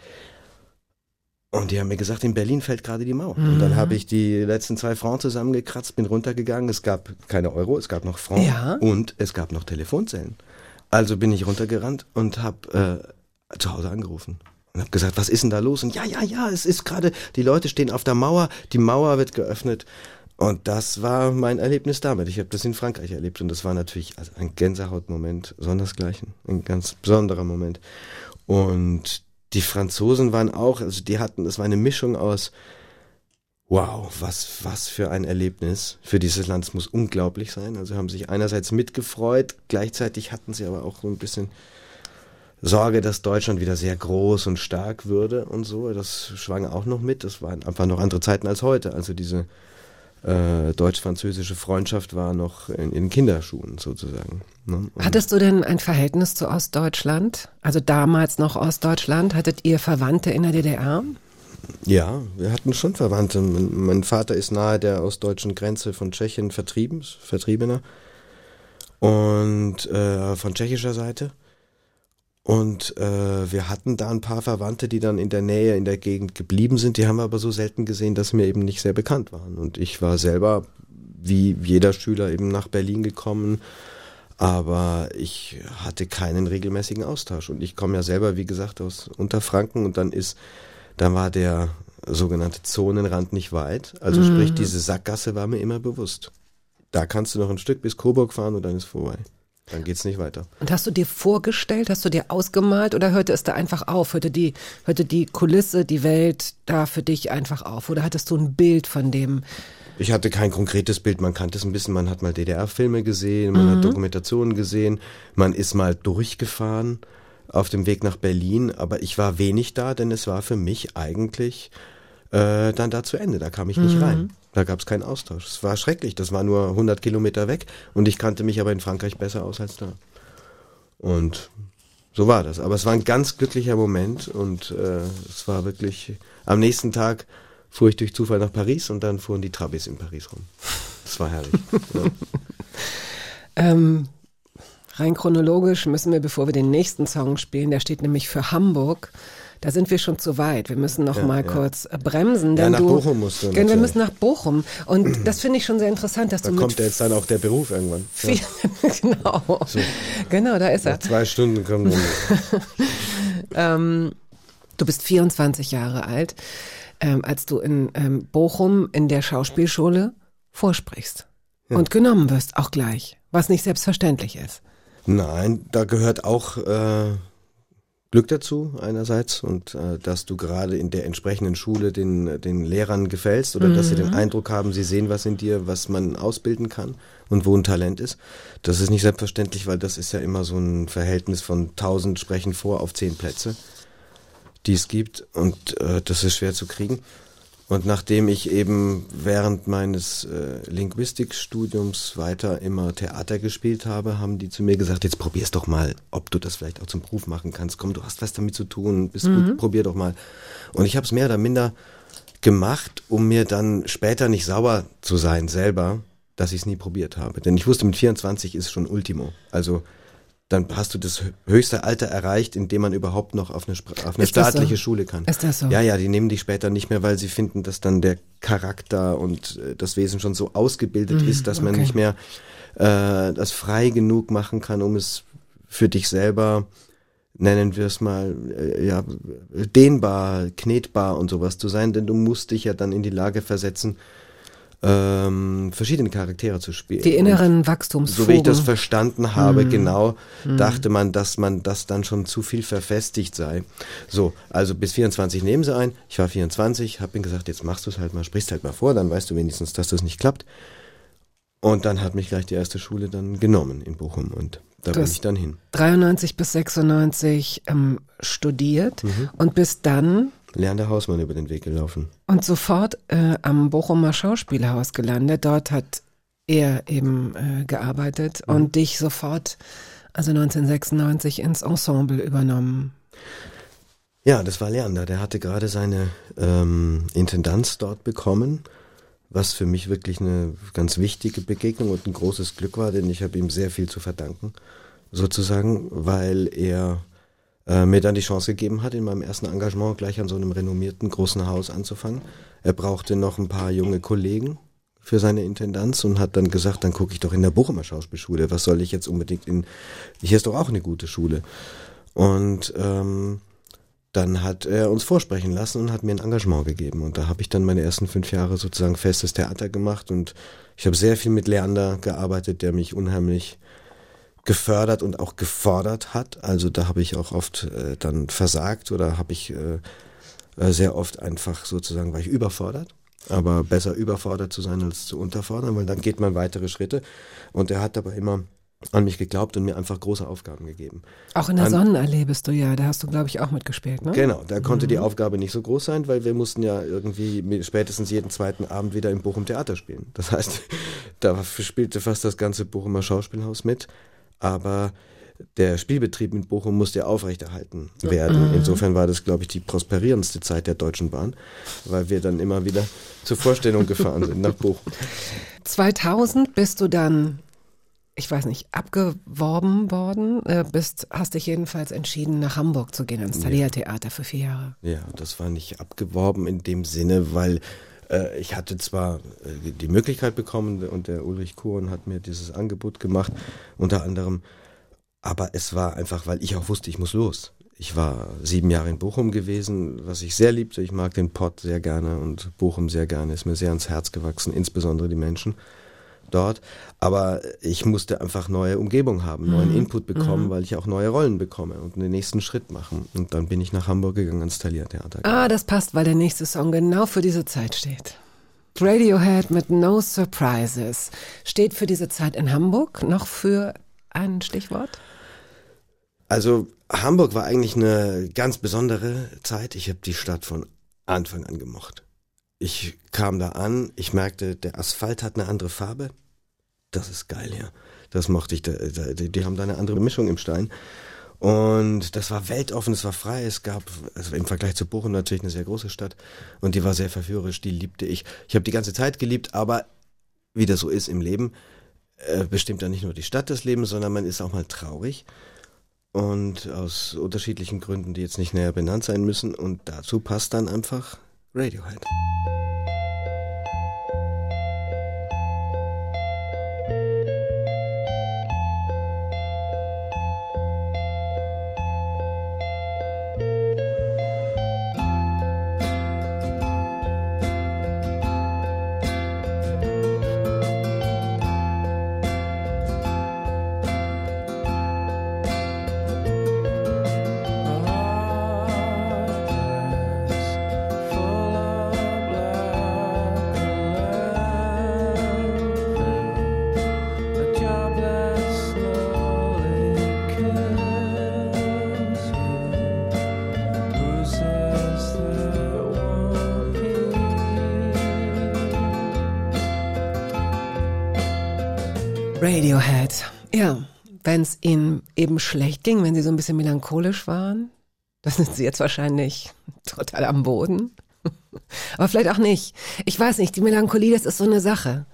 S4: Und die haben mir gesagt, in Berlin fällt gerade die Mauer. Und dann habe ich die letzten zwei Francs zusammengekratzt, bin runtergegangen. Es gab keine Euro, es gab noch Francs
S2: Ja.
S4: und es gab noch Telefonzellen. Also bin ich runtergerannt und habe äh, zu Hause angerufen und habe gesagt, was ist denn da los? Und ja, ja, ja, es ist gerade, die Leute stehen auf der Mauer, die Mauer wird geöffnet. Und das war mein Erlebnis damit. Ich habe das in Frankreich erlebt und das war natürlich also ein Gänsehautmoment, sondersgleichen, ein ganz besonderer Moment. Und die Franzosen waren auch, also die hatten, das war eine Mischung aus, wow, was, was für ein Erlebnis für dieses Land. Es muss unglaublich sein. Also haben sich einerseits mitgefreut, gleichzeitig hatten sie aber auch so ein bisschen Sorge, dass Deutschland wieder sehr groß und stark würde und so. Das schwang auch noch mit. Das waren einfach noch andere Zeiten als heute. Also diese äh, deutsch-französische Freundschaft war noch in, in Kinderschuhen sozusagen. Ne?
S2: Hattest du denn ein Verhältnis zu Ostdeutschland? Also damals noch Ostdeutschland? Hattet ihr Verwandte in der DDR?
S4: Ja, wir hatten schon Verwandte. Mein, mein Vater ist nahe der ostdeutschen Grenze von Tschechien vertrieben, Vertriebener. Und äh, von tschechischer Seite. Und äh, wir hatten da ein paar Verwandte, die dann in der Nähe, in der Gegend geblieben sind. Die haben wir aber so selten gesehen, dass sie mir eben nicht sehr bekannt waren. Und ich war selber, wie jeder Schüler, eben nach Berlin gekommen. Aber ich hatte keinen regelmäßigen Austausch. Und ich komme ja selber, wie gesagt, aus Unterfranken. Und dann ist, dann war der sogenannte Zonenrand nicht weit. Also sprich, diese Sackgasse war mir immer bewusst. Da kannst du noch ein Stück bis Coburg fahren und dann ist vorbei. Dann geht's nicht weiter.
S2: Und hast du dir vorgestellt, hast du dir ausgemalt oder hörte es da einfach auf? Hörte die, hörte die Kulisse, die Welt da für dich einfach auf? Oder hattest du ein Bild von dem?
S4: Ich hatte kein konkretes Bild, man kannte es ein bisschen, man hat mal DDR-Filme gesehen, man hat Dokumentationen gesehen, man ist mal durchgefahren auf dem Weg nach Berlin, aber ich war wenig da, denn es war für mich eigentlich äh, dann da zu Ende, da kam ich nicht rein. Da gab es keinen Austausch. Es war schrecklich, das war nur 100 Kilometer weg und ich kannte mich aber in Frankreich besser aus als da. Und so war das. Aber es war ein ganz glücklicher Moment und äh, es war wirklich, am nächsten Tag fuhr ich durch Zufall nach Paris und dann fuhren die Trabis in Paris rum. Das war herrlich. ja.
S2: Ähm, rein chronologisch müssen wir, bevor wir den nächsten Song spielen, der steht nämlich für Hamburg. Da sind wir schon zu weit. Wir müssen noch
S4: Ja,
S2: mal
S4: ja.
S2: kurz äh, bremsen.
S4: Ja,
S2: denn
S4: nach
S2: du,
S4: Bochum musst du
S2: Genau, Wir müssen nach Bochum. Und das finde ich schon sehr interessant, dass
S4: Da
S2: du mit
S4: kommt ja jetzt dann auch der Beruf irgendwann. Ja.
S2: viel, genau, genau, da ist er.
S4: Nach zwei Stunden kommt dann.
S2: Ähm, du bist 24 Jahre alt, ähm, als du in ähm, Bochum in der Schauspielschule vorsprichst und genommen wirst, auch gleich, was nicht selbstverständlich ist.
S4: Nein, da gehört auch äh, Glück dazu einerseits und äh, dass du gerade in der entsprechenden Schule den, den Lehrern gefällst oder dass sie den Eindruck haben, sie sehen was in dir, was man ausbilden kann und wo ein Talent ist. Das ist nicht selbstverständlich, weil das ist ja immer so ein Verhältnis von 1000 sprechen vor auf 10 Plätze, die es gibt und äh, das ist schwer zu kriegen. Und nachdem ich eben während meines äh, Linguistikstudiums weiter immer Theater gespielt habe, haben die zu mir gesagt, jetzt probier's doch mal, ob du das vielleicht auch zum Beruf machen kannst. Komm, du hast was damit zu tun, bist gut, probier doch mal. Und ich habe es mehr oder minder gemacht, um mir dann später nicht sauer zu sein selber, dass ich es nie probiert habe. Denn ich wusste, mit 24 ist schon Ultimo. Also dann hast du das höchste Alter erreicht, in dem man überhaupt noch auf eine, auf eine
S2: das so?
S4: staatliche Schule kann.
S2: Ist das so?
S4: Ja, ja, die nehmen dich später nicht mehr, weil sie finden, dass dann der Charakter und äh, das Wesen schon so ausgebildet ist, dass man
S2: okay.
S4: nicht mehr äh, das frei genug machen kann, um es für dich selber nennen wir es mal, äh, ja, dehnbar, knetbar und sowas zu sein, denn du musst dich ja dann in die Lage versetzen, ähm, verschiedene Charaktere zu spielen.
S2: Die
S4: Und
S2: inneren
S4: so wie
S2: Wachstumsfugen.
S4: ich das verstanden habe,
S2: Mhm.
S4: genau,
S2: Mhm.
S4: dachte man, dass man das dann schon zu viel verfestigt sei. So, also bis 24 nehmen sie ein. Ich war 24, habe ihm gesagt, jetzt machst du es halt mal, sprichst halt mal vor, dann weißt du wenigstens, dass das nicht klappt. Und dann hat mich gleich die erste Schule dann genommen in Bochum und da
S2: Du
S4: bin ich dann hin.
S2: 93 bis 96 ähm, studiert
S4: Mhm.
S2: und bist dann
S4: Lerner Hausmann über den Weg gelaufen.
S2: und sofort äh, am Bochumer Schauspielhaus gelandet. Dort hat er eben äh, gearbeitet
S4: Mhm.
S2: und dich sofort, also 1996, ins Ensemble übernommen.
S4: Ja, das war Leander. Der hatte gerade seine ähm, Intendanz dort bekommen, was für mich wirklich eine ganz wichtige Begegnung und ein großes Glück war, denn ich habe ihm sehr viel zu verdanken, sozusagen, weil er äh, mir dann die Chance gegeben hat, in meinem ersten Engagement gleich an so einem renommierten großen Haus anzufangen. Er brauchte noch ein paar junge Kollegen für seine Intendanz und hat dann gesagt, dann gucke ich doch in der Bochumer Schauspielschule. Was soll ich jetzt unbedingt in... Hier ist doch auch eine gute Schule. Und ähm, dann hat er uns vorsprechen lassen und hat mir ein Engagement gegeben. Und da habe ich dann meine ersten fünf Jahre sozusagen festes Theater gemacht und ich habe sehr viel mit Leander gearbeitet, der mich unheimlich gefördert und auch gefordert hat. Also da habe ich auch oft äh, dann versagt oder habe ich äh, äh, sehr oft einfach sozusagen, war ich überfordert. Aber besser überfordert zu sein als zu unterfordern, weil dann geht man weitere Schritte. Und er hat aber immer an mich geglaubt und mir einfach große Aufgaben gegeben.
S2: Auch in der
S4: An-
S2: Sonnenallee bist du ja, da hast du, glaube ich, auch mitgespielt, ne?
S4: Genau, da konnte die Aufgabe nicht so groß sein, weil wir mussten ja irgendwie spätestens jeden zweiten Abend wieder im Bochum Theater spielen. Das heißt, da spielte fast das ganze Bochumer Schauspielhaus mit, aber der Spielbetrieb in Bochum musste ja aufrechterhalten werden.
S2: Mhm.
S4: Insofern war das, glaube ich, die prosperierendste Zeit der Deutschen Bahn, weil wir dann immer wieder zur Vorstellung gefahren sind nach Bochum.
S2: 2000 bist du dann, ich weiß nicht, abgeworben worden, äh, bist, hast dich jedenfalls entschieden, nach Hamburg zu gehen, ins Thalia Theater für vier Jahre.
S4: Ja, das war nicht abgeworben in dem Sinne, weil äh, ich hatte zwar äh, die Möglichkeit bekommen und der Ulrich Kuhn hat mir dieses Angebot gemacht, unter anderem, aber es war einfach, weil ich auch wusste, ich muss los. Ich war sieben Jahre in Bochum gewesen, was ich sehr liebte. Ich mag den Pott sehr gerne und Bochum sehr gerne. Ist mir sehr ans Herz gewachsen, insbesondere die Menschen dort. Aber ich musste einfach neue Umgebung haben, neuen
S2: Mhm.
S4: Input bekommen,
S2: Mhm.
S4: weil ich auch neue Rollen bekomme und den nächsten Schritt machen. Und dann bin ich nach Hamburg gegangen ans Thalia Theater.
S2: Ah, das passt, weil der nächste Song genau für diese Zeit steht. Radiohead mit No Surprises steht für diese Zeit in Hamburg. Noch für ein Stichwort?
S4: Also Hamburg war eigentlich eine ganz besondere Zeit. Ich habe die Stadt von Anfang an gemocht. Ich kam da an, ich merkte, der Asphalt hat eine andere Farbe. Das ist geil hier. Das mochte ich. Die die haben da eine andere Mischung im Stein. Und das war weltoffen, es war frei, es gab, also im Vergleich zu Bochum natürlich eine sehr große Stadt und die war sehr verführerisch, die liebte ich. Ich habe die ganze Zeit geliebt, aber wie das so ist im Leben, äh, bestimmt dann nicht nur die Stadt das Leben, sondern man ist auch mal traurig. Und aus unterschiedlichen Gründen, die jetzt nicht näher benannt sein müssen. Und dazu passt dann einfach Radiohead.
S2: Radiohead. Ja, wenn es ihnen eben schlecht ging, wenn sie so ein bisschen melancholisch waren, dann sind sie jetzt wahrscheinlich total am Boden. Aber vielleicht auch nicht. Ich weiß nicht, die Melancholie, das ist so eine Sache.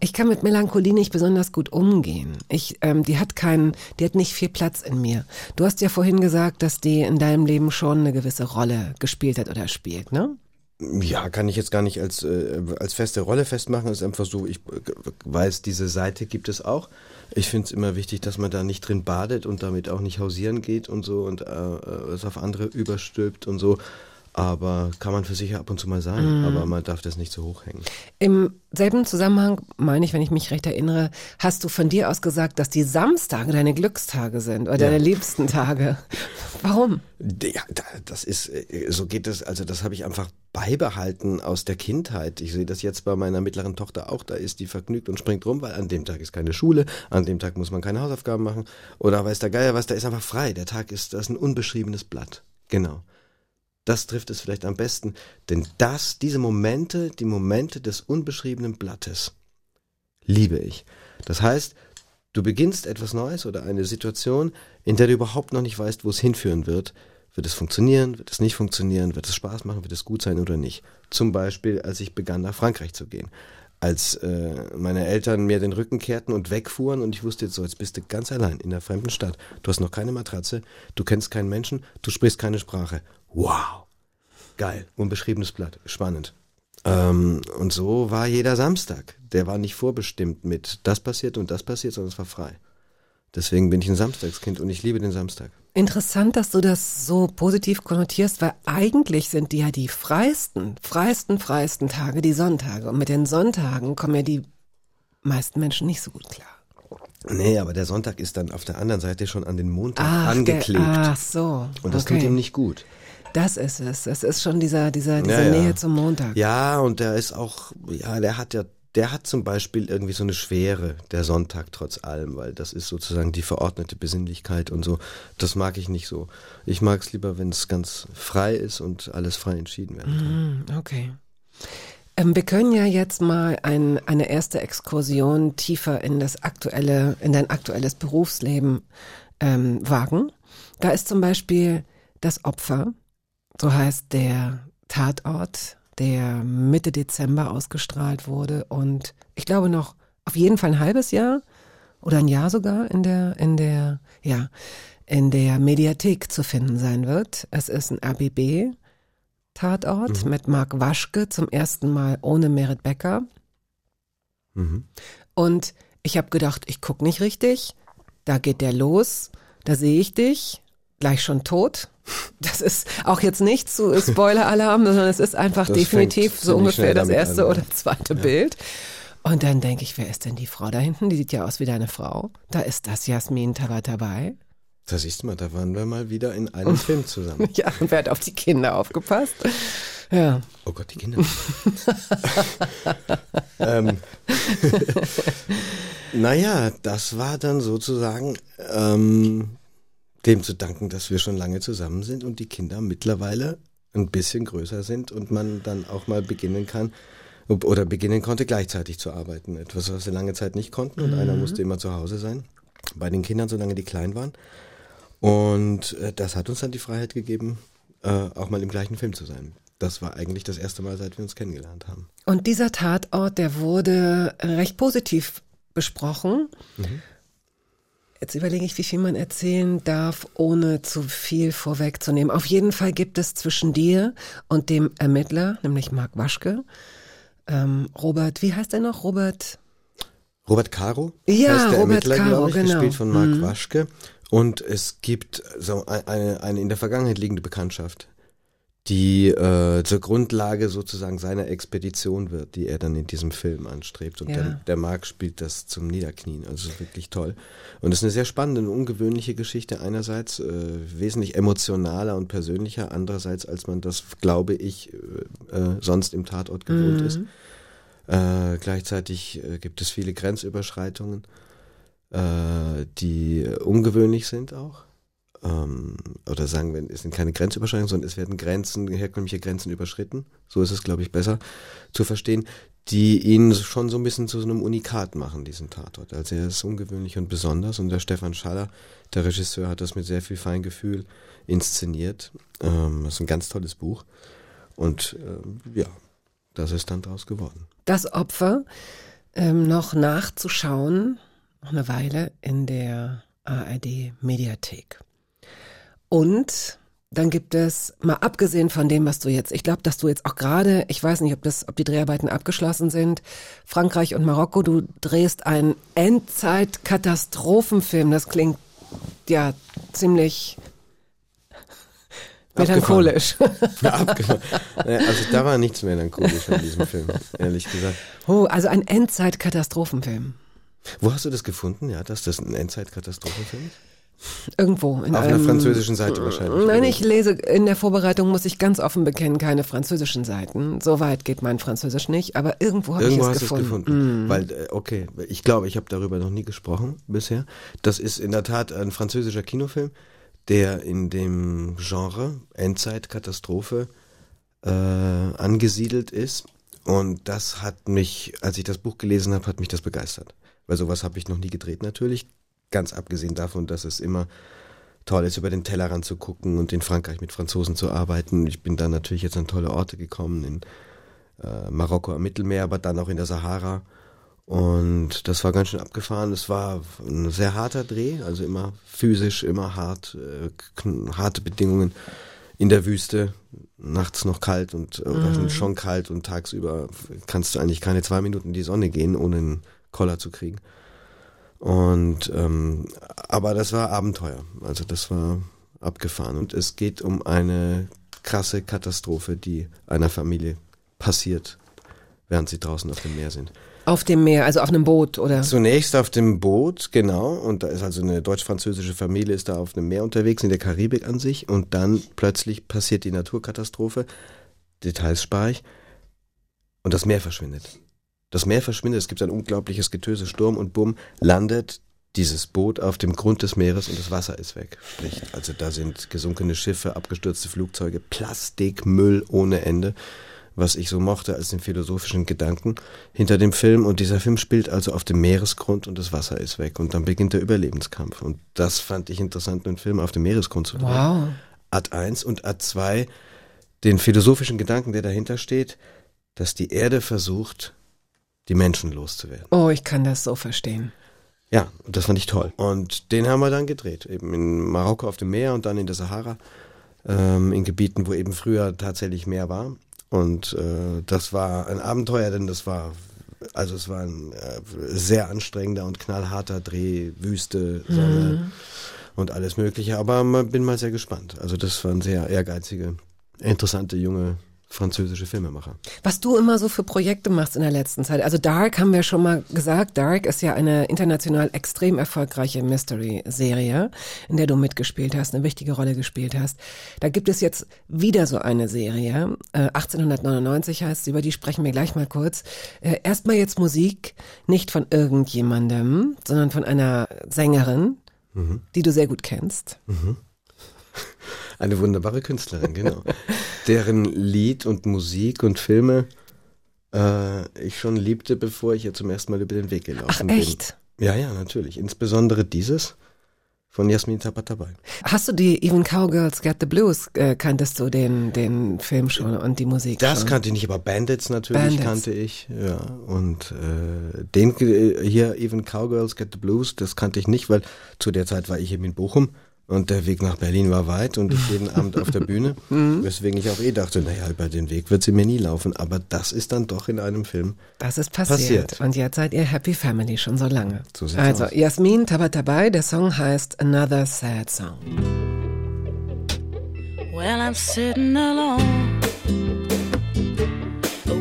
S2: Ich kann mit Melancholie nicht besonders gut umgehen. Ich, ähm, die hat keinen, die hat nicht viel Platz in mir. Du hast ja vorhin gesagt, dass die in deinem Leben schon eine gewisse Rolle gespielt hat oder spielt, ne?
S4: Ja, kann ich jetzt gar nicht als, äh, als feste Rolle festmachen. Es ist einfach so, ich äh, weiß, diese Seite gibt es auch. Ich finde es immer wichtig, dass man da nicht drin badet und damit auch nicht hausieren geht und so und äh, äh, es auf andere überstülpt und so. Aber kann man für sich ab und zu mal sein, aber man darf das nicht so hochhängen.
S2: Im selben Zusammenhang, meine ich, wenn ich mich recht erinnere, hast du von dir aus gesagt, dass die Samstage deine Glückstage sind oder deine liebsten Tage. Warum?
S4: Ja, da- das ist, äh, so geht es, also das habe ich einfach beibehalten aus der Kindheit. Ich sehe das jetzt bei meiner mittleren Tochter auch, da ist die vergnügt und springt rum, weil an dem Tag ist keine Schule, an dem Tag muss man keine Hausaufgaben machen oder weiß der Geier was, da ist einfach frei. Der Tag ist, das ist ein unbeschriebenes Blatt. Genau. Das trifft es vielleicht am besten, denn das, diese Momente, die Momente des unbeschriebenen Blattes, liebe ich. Das heißt, du beginnst etwas Neues oder eine Situation, in der du überhaupt noch nicht weißt, wo es hinführen wird. Wird es funktionieren? Wird es nicht funktionieren? Wird es Spaß machen? Wird es gut sein oder nicht? Zum Beispiel, als ich begann, nach Frankreich zu gehen. Als äh, meine Eltern mir den Rücken kehrten und wegfuhren und ich wusste jetzt so, jetzt bist du ganz allein in einer fremden Stadt. Du hast noch keine Matratze, du kennst keinen Menschen, du sprichst keine Sprache. Wow. Geil. Unbeschriebenes Blatt. Spannend. Ähm, und so war jeder Samstag. Der war nicht vorbestimmt mit das passiert und das passiert, sondern es war frei. Deswegen bin ich ein Samstagskind und ich liebe den Samstag.
S2: Interessant, dass du das so positiv konnotierst, weil eigentlich sind die ja die freisten, freisten, freisten Tage die Sonntage. Und mit den Sonntagen kommen ja die meisten Menschen nicht so gut klar.
S4: Nee, aber der Sonntag ist dann auf der anderen Seite schon an den Montag
S2: Ach,
S4: angeklebt.
S2: Der, ach so.
S4: und das
S2: okay.
S4: tut ihm nicht gut.
S2: Das ist es. Es ist schon dieser, dieser, diese
S4: Ja, ja.
S2: Nähe zum Montag.
S4: Ja, und der ist auch, ja, der hat ja, der hat zum Beispiel irgendwie so eine Schwere, der Sonntag trotz allem, weil das ist sozusagen die verordnete Besinnlichkeit und so. Das mag ich nicht so. Ich mag es lieber, wenn es ganz frei ist und alles frei entschieden werden kann.
S2: Hm, Okay. Ähm, wir können ja jetzt mal ein, eine erste Exkursion tiefer in das aktuelle, in dein aktuelles Berufsleben ähm, wagen. Da ist zum Beispiel das Opfer, so heißt der Tatort, der Mitte Dezember ausgestrahlt wurde und ich glaube noch auf jeden Fall ein halbes Jahr oder ein Jahr sogar in der, in der, ja, in der Mediathek zu finden sein wird. Es ist ein RBB Tatort mit Marc Waschke zum ersten Mal ohne Merit Becker.
S4: Mhm.
S2: Und ich habe gedacht, ich guck nicht richtig. Da geht der los. Da sehe ich dich. Gleich schon tot. Das ist auch jetzt nicht zu Spoiler-Alarm, sondern es ist einfach
S4: Das
S2: definitiv
S4: fängt
S2: so ungefähr das erste
S4: an, ja.
S2: oder zweite Bild. Und dann denke ich, wer ist denn die Frau da hinten? Die sieht ja aus wie deine Frau. Da ist das Jasmin Tabatabei.
S4: Da siehst du mal, da waren wir mal wieder in einem Film zusammen.
S2: Ja, und wer hat auf die Kinder aufgepasst? Ja.
S4: Oh Gott, die Kinder. ähm, naja, das war dann sozusagen ähm, dem zu danken, dass wir schon lange zusammen sind und die Kinder mittlerweile ein bisschen größer sind und man dann auch mal beginnen kann oder beginnen konnte, gleichzeitig zu arbeiten. Etwas, was wir lange Zeit nicht konnten und einer musste immer zu Hause sein. Bei den Kindern, solange die klein waren. Und äh, das hat uns dann die Freiheit gegeben, äh, auch mal im gleichen Film zu sein. Das war eigentlich das erste Mal, seit wir uns kennengelernt haben.
S2: Und dieser Tatort, der wurde recht positiv besprochen. Jetzt überlege ich, wie viel man erzählen darf, ohne zu viel vorwegzunehmen. Auf jeden Fall gibt es zwischen dir und dem Ermittler, nämlich Marc Waschke, ähm, Robert, wie heißt er noch? Robert?
S4: Robert Caro
S2: Ja,
S4: heißt der
S2: Robert
S4: Ermittler,
S2: Caro,
S4: ich,
S2: genau.
S4: gespielt von Marc Waschke. Und es gibt so ein- eine, eine in der Vergangenheit liegende Bekanntschaft, die äh, zur Grundlage sozusagen seiner Expedition wird, die er dann in diesem Film anstrebt. Und
S2: Ja.
S4: der, der Marc spielt das zum Niederknien, also wirklich toll. Und es ist eine sehr spannende und ungewöhnliche Geschichte. Einerseits äh, wesentlich emotionaler und persönlicher, andererseits als man das, glaube ich, äh, äh, sonst im Tatort gewohnt ist. Äh, gleichzeitig äh, gibt es viele Grenzüberschreitungen, äh, die ungewöhnlich sind auch. Ähm, oder sagen wir, es sind keine Grenzüberschreitungen, sondern es werden Grenzen, herkömmliche Grenzen überschritten. So ist es, glaube ich, besser zu verstehen, die ihn schon so ein bisschen zu so einem Unikat machen, diesen Tatort. Also er ist ungewöhnlich und besonders und der Stefan Schaller, der Regisseur, hat das mit sehr viel Feingefühl inszeniert. Ähm, das ist ein ganz tolles Buch. Und ähm, ja, das ist dann draus geworden.
S2: Das Opfer ähm, noch nachzuschauen, noch eine Weile in der ARD Mediathek. Und dann gibt es, mal abgesehen von dem, was du jetzt, ich glaube, dass du jetzt auch gerade, ich weiß nicht, ob das, ob die Dreharbeiten abgeschlossen sind, Frankreich und Marokko, du drehst einen Endzeit-Katastrophenfilm. Das klingt ja ziemlich melancholisch.
S4: Abgefahren. Also da war nichts melancholisch an diesem Film, ehrlich gesagt.
S2: Oh, also ein Endzeit-Katastrophenfilm.
S4: Wo hast du das gefunden, ja, dass das ein Endzeit-Katastrophenfilm ist?
S2: Irgendwo. In
S4: Auf einer französischen Seite wahrscheinlich.
S2: Nein, ich lese in der Vorbereitung, muss ich ganz offen bekennen, keine französischen Seiten. So weit geht mein Französisch nicht, aber irgendwo habe ich es
S4: hast
S2: gefunden.
S4: gefunden. Weil, äh, okay, ich glaube, ich habe darüber noch nie gesprochen bisher. Das ist in der Tat ein französischer Kinofilm, der in dem Genre Endzeit-Katastrophe äh, angesiedelt ist. Und das hat mich, als ich das Buch gelesen habe, hat mich das begeistert. Weil sowas habe ich noch nie gedreht natürlich. Ganz abgesehen davon, dass es immer toll ist, über den Tellerrand zu gucken und in Frankreich mit Franzosen zu arbeiten. Ich bin dann natürlich jetzt an tolle Orte gekommen, in äh, Marokko am Mittelmeer, aber dann auch in der Sahara. Und das war ganz schön abgefahren. Es war ein sehr harter Dreh, also immer physisch, immer hart, äh, harte Bedingungen in der Wüste, nachts noch kalt und oder schon kalt und tagsüber kannst du eigentlich keine zwei Minuten in die Sonne gehen, ohne einen Koller zu kriegen. Und ähm, aber das war Abenteuer, also das war abgefahren und es geht um eine krasse Katastrophe, die einer Familie passiert, während sie draußen auf dem Meer sind.
S2: Auf dem Meer, also auf einem Boot, oder?
S4: Zunächst auf dem Boot, genau. Und da ist also eine deutsch-französische Familie ist da auf einem Meer unterwegs, in der Karibik an sich. Und dann plötzlich passiert die Naturkatastrophe. Details spare ich. Und das Meer verschwindet. Das Meer verschwindet, es gibt ein unglaubliches Getöse, Sturm und bumm, landet dieses Boot auf dem Grund des Meeres und das Wasser ist weg. Sprich, also da sind gesunkene Schiffe, abgestürzte Flugzeuge, Plastik, Müll ohne Ende was ich so mochte als den philosophischen Gedanken hinter dem Film. Und dieser Film spielt also auf dem Meeresgrund und das Wasser ist weg. Und dann beginnt der Überlebenskampf. Und das fand ich interessant, einen Film auf dem Meeresgrund zu drehen.
S2: Wow.
S4: Ad 1 und Ad 2 den philosophischen Gedanken, der dahinter steht, dass die Erde versucht, die Menschen loszuwerden.
S2: Oh, ich kann das so verstehen.
S4: Ja, das fand ich toll. Und den haben wir dann gedreht, eben in Marokko auf dem Meer und dann in der Sahara, ähm, in Gebieten, wo eben früher tatsächlich Meer war. Und äh, das war ein Abenteuer, denn das war, also es war ein äh, sehr anstrengender und knallharter Dreh, Wüste, Sonne und alles Mögliche. Aber bin mal sehr gespannt. Also das waren sehr ehrgeizige, interessante junge französische Filmemacher.
S2: Was du immer so für Projekte machst in der letzten Zeit. Also Dark haben wir schon mal gesagt. Dark ist ja eine international extrem erfolgreiche Mystery-Serie, in der du mitgespielt hast, eine wichtige Rolle gespielt hast. Da gibt es jetzt wieder so eine Serie. Äh, 1899 heißt sie, über die sprechen wir gleich mal kurz. Äh, Erstmal jetzt Musik, nicht von irgendjemandem, sondern von einer Sängerin, die du sehr gut kennst.
S4: Eine wunderbare Künstlerin, genau. Deren Lied und Musik und Filme äh, ich schon liebte, bevor ich ihr zum ersten Mal über den Weg gelaufen
S2: Ach,
S4: bin.
S2: echt?
S4: Ja, ja, natürlich. Insbesondere dieses von Jasmin Tabatabai.
S2: Hast du die Even Cowgirls Get the Blues, äh, kanntest du den, den Film schon und die Musik
S4: Das
S2: schon?
S4: kannte ich nicht, aber Bandits natürlich
S2: Bandits.
S4: kannte ich. Ja, und äh, den äh, hier, Even Cowgirls Get the Blues, das kannte ich nicht, weil zu der Zeit war ich eben in Bochum und der Weg nach Berlin war weit und ich jeden Abend auf der Bühne,
S2: Mhm.
S4: weswegen ich auch eh dachte, naja, über den Weg wird sie mir nie laufen, aber das ist dann doch in einem Film.
S2: Das ist passiert.
S4: Passiert.
S2: Und jetzt seid ihr Happy Family schon so lange.
S4: So
S2: also,
S4: aus.
S2: Jasmin Tabatabai, der Song heißt Another Sad Song.
S6: Well, I'm sitting alone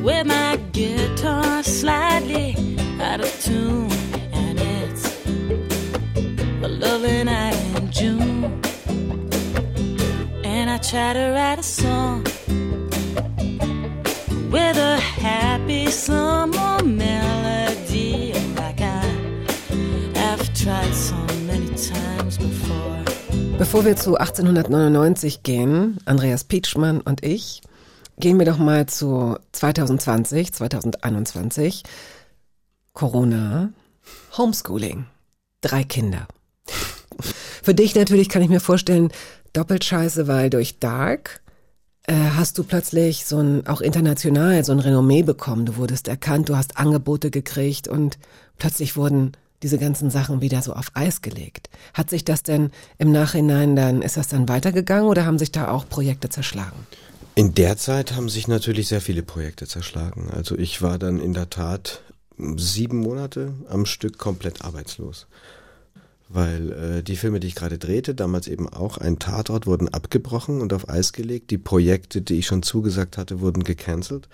S6: with my guitar slightly out of tune, and it's a lovely night in June. I try to write a song with a happy summer melody, like I have tried so many times before.
S2: Bevor wir zu 1899 gehen, Andreas Pietschmann und ich, gehen wir doch mal zu 2020, 2021. Corona, Homeschooling, drei Kinder. Für dich natürlich kann ich mir vorstellen, doppelt scheiße, weil durch Dark äh, hast du plötzlich so ein, auch international so ein Renommee bekommen. Du wurdest erkannt, du hast Angebote gekriegt und plötzlich wurden diese ganzen Sachen wieder so auf Eis gelegt. Hat sich das denn im Nachhinein dann, ist das dann weitergegangen oder haben sich da auch Projekte zerschlagen?
S4: In der Zeit haben sich natürlich sehr viele Projekte zerschlagen. Also ich war dann in der Tat sieben Monate am Stück komplett arbeitslos. Weil äh, die Filme, die ich gerade drehte, damals eben auch ein Tatort, wurden abgebrochen und auf Eis gelegt. Die Projekte, die ich schon zugesagt hatte, wurden gecancelt.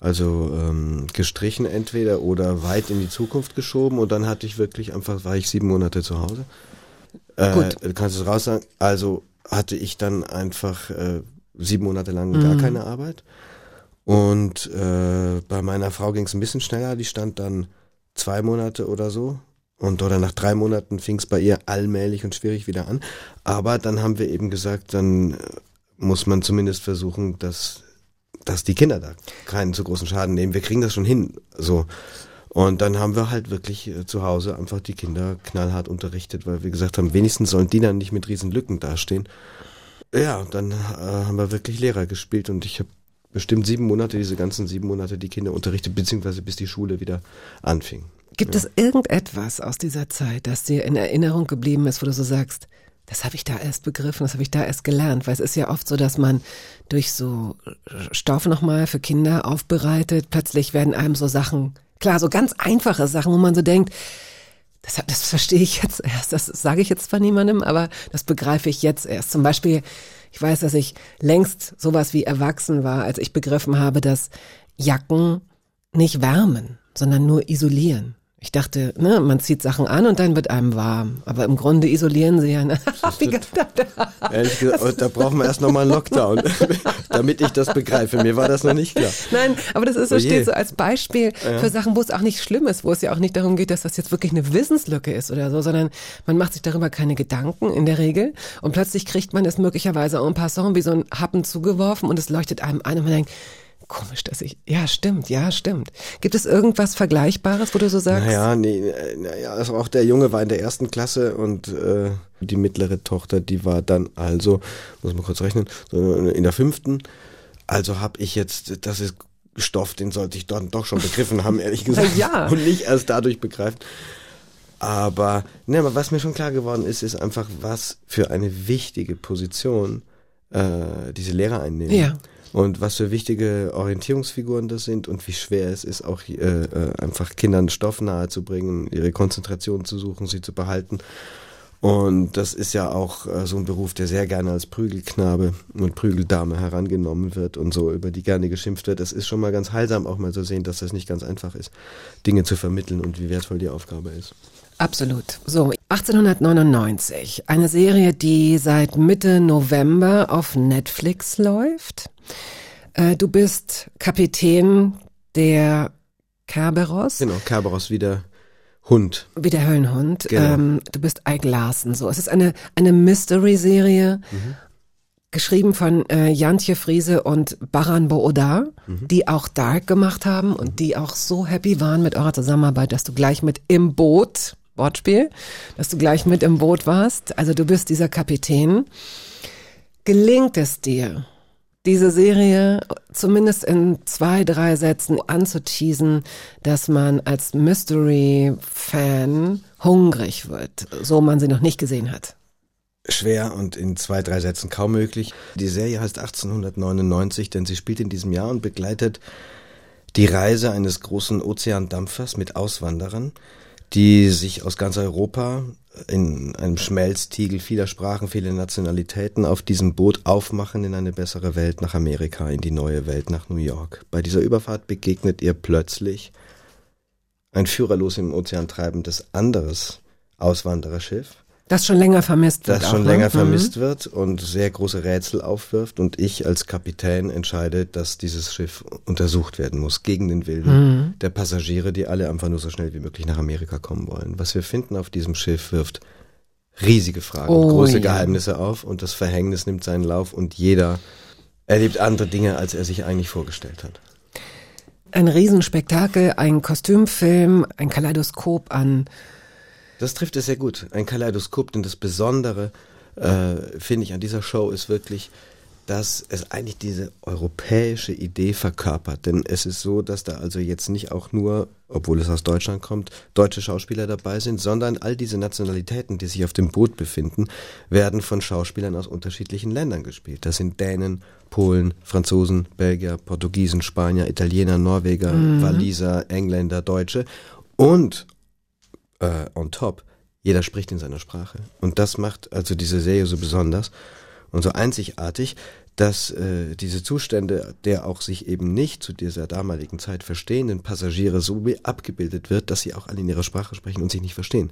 S4: Also ähm, gestrichen entweder oder weit in die Zukunft geschoben und dann hatte ich wirklich einfach, war ich sieben Monate zu Hause. Äh,
S2: Gut.
S4: Kannst du es raus sagen? Also hatte ich dann einfach äh, sieben Monate lang gar
S2: Mhm.
S4: keine Arbeit. Und äh, bei meiner Frau ging es ein bisschen schneller, die stand dann zwei Monate oder so. Und oder nach drei Monaten fing es bei ihr allmählich und schwierig wieder an. Aber dann haben wir eben gesagt, dann äh, muss man zumindest versuchen, dass, dass die Kinder da keinen zu großen Schaden nehmen. Wir kriegen das schon hin. So. Und dann haben wir halt wirklich äh, zu Hause einfach die Kinder knallhart unterrichtet, weil wir gesagt haben, wenigstens sollen die dann nicht mit riesen Lücken dastehen. Ja, dann äh, haben wir wirklich Lehrer gespielt und ich habe bestimmt sieben Monate, diese ganzen sieben Monate die Kinder unterrichtet, beziehungsweise bis die Schule wieder anfing.
S2: Gibt es irgendetwas aus dieser Zeit, das dir in Erinnerung geblieben ist, wo du so sagst, das habe ich da erst begriffen, das habe ich da erst gelernt? Weil es ist ja oft so, dass man durch so Stoff nochmal für Kinder aufbereitet, plötzlich werden einem so Sachen, klar, so ganz einfache Sachen, wo man so denkt, das, das verstehe ich jetzt erst, das sage ich jetzt zwar niemandem, aber das begreife ich jetzt erst. Zum Beispiel, ich weiß, dass ich längst sowas wie erwachsen war, als ich begriffen habe, dass Jacken nicht wärmen, sondern nur isolieren. Ich dachte, ne, man zieht Sachen an und dann wird einem warm. Aber im Grunde isolieren sie ja. Ne?
S4: Ehrlich gesagt, oh, da brauchen wir erst nochmal einen Lockdown, damit ich das begreife. Mir war das noch nicht klar.
S2: Nein, aber das ist so,
S4: Oh
S2: steht so als Beispiel für Sachen, wo es auch nicht schlimm ist, wo es ja auch nicht darum geht, dass das jetzt wirklich eine Wissenslücke ist oder so, sondern man macht sich darüber keine Gedanken in der Regel und plötzlich kriegt man es möglicherweise en passant wie so ein Happen zugeworfen und es leuchtet einem ein und man denkt, komisch, dass ich, ja stimmt, ja stimmt. Gibt es irgendwas Vergleichbares, wo du so sagst?
S4: Naja, nee, äh, naja, also auch der Junge war in der ersten Klasse und äh, die mittlere Tochter, die war dann also, muss man kurz rechnen, so in der fünften. Also habe ich jetzt, das ist Stoff, den sollte ich dann doch schon begriffen haben, ehrlich gesagt.
S2: Ja.
S4: Und nicht erst dadurch begreifen. Aber, ne, aber was mir schon klar geworden ist, ist einfach, was für eine wichtige Position äh, diese Lehrer einnehmen.
S2: Ja.
S4: Und was für wichtige Orientierungsfiguren das sind und wie schwer es ist, auch äh, äh, einfach Kindern Stoff nahezubringen, ihre Konzentration zu suchen, sie zu behalten. Und das ist ja auch äh, so ein Beruf, der sehr gerne als Prügelknabe und Prügeldame herangenommen wird und so über die gerne geschimpft wird. Es ist schon mal ganz heilsam, auch mal zu sehen, dass das nicht ganz einfach ist, Dinge zu vermitteln und wie wertvoll die Aufgabe ist.
S2: Absolut. So, 1899. Eine Serie, die seit Mitte November auf Netflix läuft. Äh, du bist Kapitän der Kerberos,
S4: Genau, Kerberos wieder Hund.
S2: wie der Höllenhund.
S4: Genau.
S2: Ähm, du bist Ike Larsen. So, es ist eine, eine Mystery-Serie. Geschrieben von äh, Jantje Friese und Baran Boodar, die auch Dark gemacht haben und die auch so happy waren mit eurer Zusammenarbeit, dass du gleich mit im Boot, Wortspiel, dass du gleich mit im Boot warst. Also du bist dieser Kapitän. Gelingt es dir, diese Serie zumindest in zwei, drei Sätzen anzuteasen, dass man als Mystery-Fan hungrig wird, so man sie noch nicht gesehen hat?
S4: schwer und in zwei, drei Sätzen kaum möglich. Die Serie heißt 1899, denn sie spielt in diesem Jahr und begleitet die Reise eines großen Ozeandampfers mit Auswanderern, die sich aus ganz Europa in einem Schmelztiegel vieler Sprachen, vieler Nationalitäten auf diesem Boot aufmachen in eine bessere Welt nach Amerika, in die neue Welt nach New York. Bei dieser Überfahrt begegnet ihr plötzlich ein führerlos im Ozean treibendes anderes Auswandererschiff,
S2: Das schon länger vermisst wird.
S4: das
S2: auch,
S4: schon
S2: ne?
S4: länger
S2: Mhm.
S4: vermisst wird und sehr große Rätsel aufwirft und ich als Kapitän entscheide, dass dieses Schiff untersucht werden muss gegen den Willen
S2: Mhm.
S4: der Passagiere, die alle einfach nur so schnell wie möglich nach Amerika kommen wollen. Was wir finden auf diesem Schiff wirft riesige Fragen,
S2: Oh,
S4: und große
S2: ja.
S4: Geheimnisse auf und das Verhängnis nimmt seinen Lauf und jeder erlebt andere Dinge, als er sich eigentlich vorgestellt hat.
S2: Ein Riesenspektakel, ein Kostümfilm, ein Kaleidoskop an
S4: Das trifft es sehr gut. Ein Kaleidoskop, denn das Besondere, äh, finde ich, an dieser Show ist wirklich, dass es eigentlich diese europäische Idee verkörpert. Denn es ist so, dass da also jetzt nicht auch nur, obwohl es aus Deutschland kommt, deutsche Schauspieler dabei sind, sondern all diese Nationalitäten, die sich auf dem Boot befinden, werden von Schauspielern aus unterschiedlichen Ländern gespielt. Das sind Dänen, Polen, Franzosen, Belgier, Portugiesen, Spanier, Italiener, Norweger, Waliser, Engländer, Deutsche. Und äh, on top, jeder spricht in seiner Sprache. Und das macht also diese Serie so besonders und so einzigartig, dass äh, diese Zustände der auch sich eben nicht zu dieser damaligen Zeit verstehenden Passagiere so abgebildet wird, dass sie auch alle in ihrer Sprache sprechen und sich nicht verstehen.